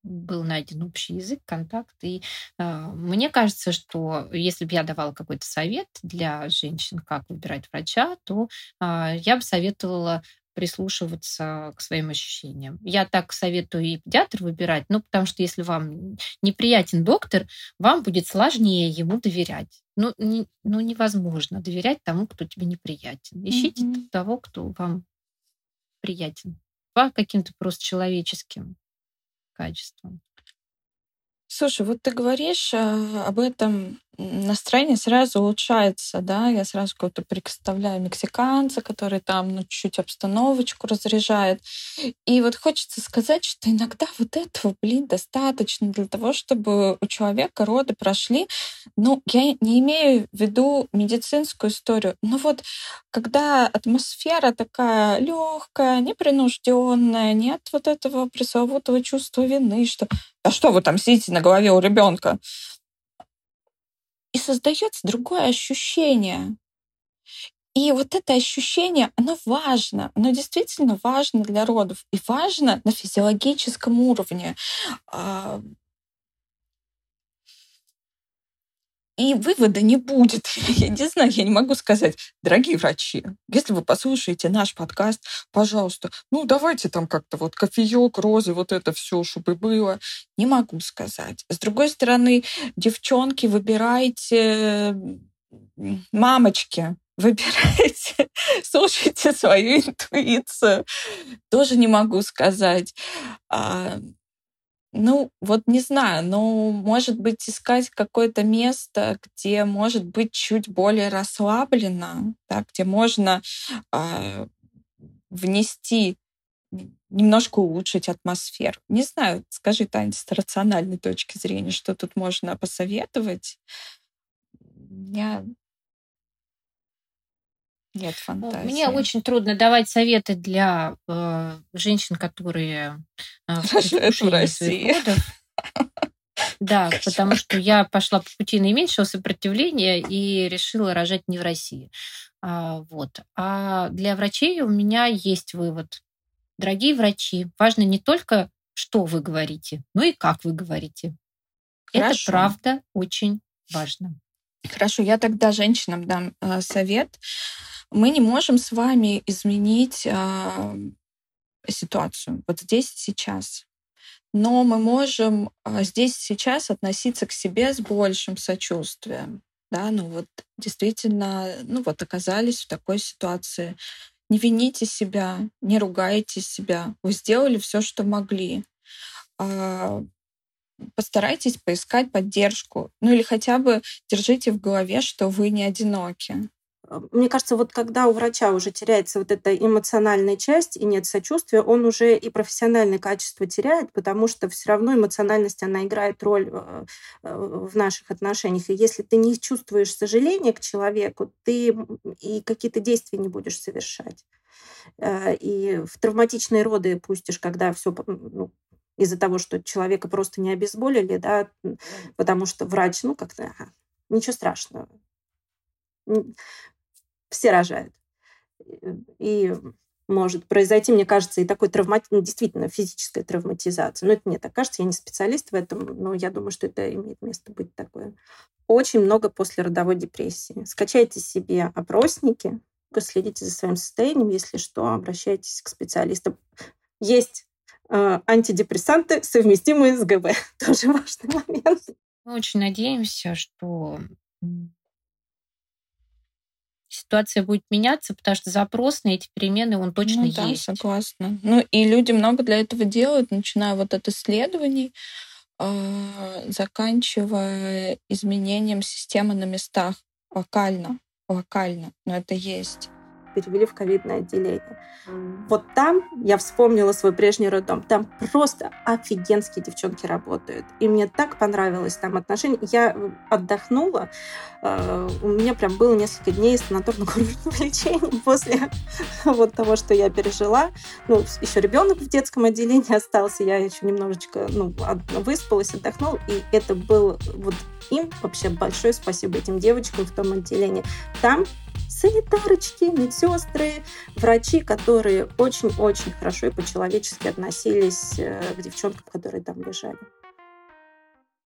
был найден общий язык, контакт. И э, мне кажется, что если бы я давала какой-то совет для женщин, как выбирать врача, то э, я бы советовала прислушиваться к своим ощущениям. Я так советую и педиатр выбирать, ну, потому что если вам неприятен доктор, вам будет сложнее ему доверять. Ну, не, ну невозможно доверять тому, кто тебе неприятен. Ищите mm-hmm. того, кто вам приятен по каким-то просто человеческим качеством. Слушай, вот ты говоришь э, об этом, настроение сразу улучшается, да, я сразу кого-то представляю мексиканца, который там, ну, чуть-чуть обстановочку разряжает. И вот хочется сказать, что иногда вот этого, блин, достаточно для того, чтобы у человека роды прошли. Ну, я не имею в виду медицинскую историю, но вот когда атмосфера такая легкая, непринужденная, нет вот этого пресловутого чувства вины, что а что вы там сидите на голове у ребенка? И создается другое ощущение. И вот это ощущение, оно важно, оно действительно важно для родов и важно на физиологическом уровне. А, и вывода не будет. Я не знаю, я не могу сказать, дорогие врачи, если вы послушаете наш подкаст, пожалуйста, ну давайте там как-то вот кофеек, розы, вот это все, чтобы было. Не могу сказать. С другой стороны, девчонки, выбирайте мамочки, выбирайте, слушайте свою интуицию. Тоже не могу сказать. Ну, вот не знаю, но, может быть, искать какое-то место, где может быть чуть более расслабленно, да, где можно э, внести, немножко улучшить атмосферу. Не знаю, скажи, Таня, с рациональной точки зрения, что тут можно посоветовать? Я нет фантазии. Мне очень трудно давать советы для э, женщин, которые э, в России. Да, потому что я пошла по пути наименьшего сопротивления и решила рожать не в России. А, вот. А для врачей у меня есть вывод. Дорогие врачи, важно не только, что вы говорите, но и как вы говорите. Хорошо. Это правда очень важно. Хорошо, я тогда женщинам дам э, совет. Мы не можем с вами изменить э, ситуацию вот здесь и сейчас. Но мы можем э, здесь и сейчас относиться к себе с большим сочувствием. Да, ну вот действительно, ну вот оказались в такой ситуации. Не вините себя, не ругайте себя. Вы сделали все, что могли. А, постарайтесь поискать поддержку. Ну или хотя бы держите в голове, что вы не одиноки. Э, мне кажется, вот когда у врача уже теряется вот эта эмоциональная часть и нет сочувствия, он уже и профессиональное качество теряет, потому что все равно эмоциональность, она играет роль э, э, в наших отношениях. И если ты не чувствуешь сожаления к человеку, ты и какие-то действия не будешь совершать. И в травматичные роды пустишь, когда все ну, из-за того, что человека просто не обезболили, да, потому что врач, ну, как-то, ага, ничего страшного все рожают. И может произойти, мне кажется, и такой травмати... Ну, действительно физическая травматизация. Но это мне так кажется, я не специалист в этом, но я думаю, что это имеет место быть такое. Очень много после родовой депрессии. Скачайте себе опросники, следите за своим состоянием, если что, обращайтесь к специалистам. Есть э, антидепрессанты, совместимые с ГБ. Тоже важный момент. Мы очень надеемся, что ситуация будет меняться, потому что запрос на эти перемены, он точно ну, да, есть. согласна. Ну и люди много для этого делают, начиная вот от исследований, а, заканчивая изменением системы на местах локально, локально, но это есть перевели в ковидное отделение. Вот там я вспомнила свой прежний роддом. Там просто офигенские девчонки работают. И мне так понравилось там отношение. Я отдохнула. Э, у меня прям было несколько дней санаторно-курортного лечения после вот того, что я пережила. Ну, еще ребенок в детском отделении остался. Я еще немножечко ну, выспалась, отдохнула. И это был вот им вообще большое спасибо этим девочкам в том отделении. Там санитарочки, медсестры, врачи, которые очень-очень хорошо и по-человечески относились э, к девчонкам, которые там лежали.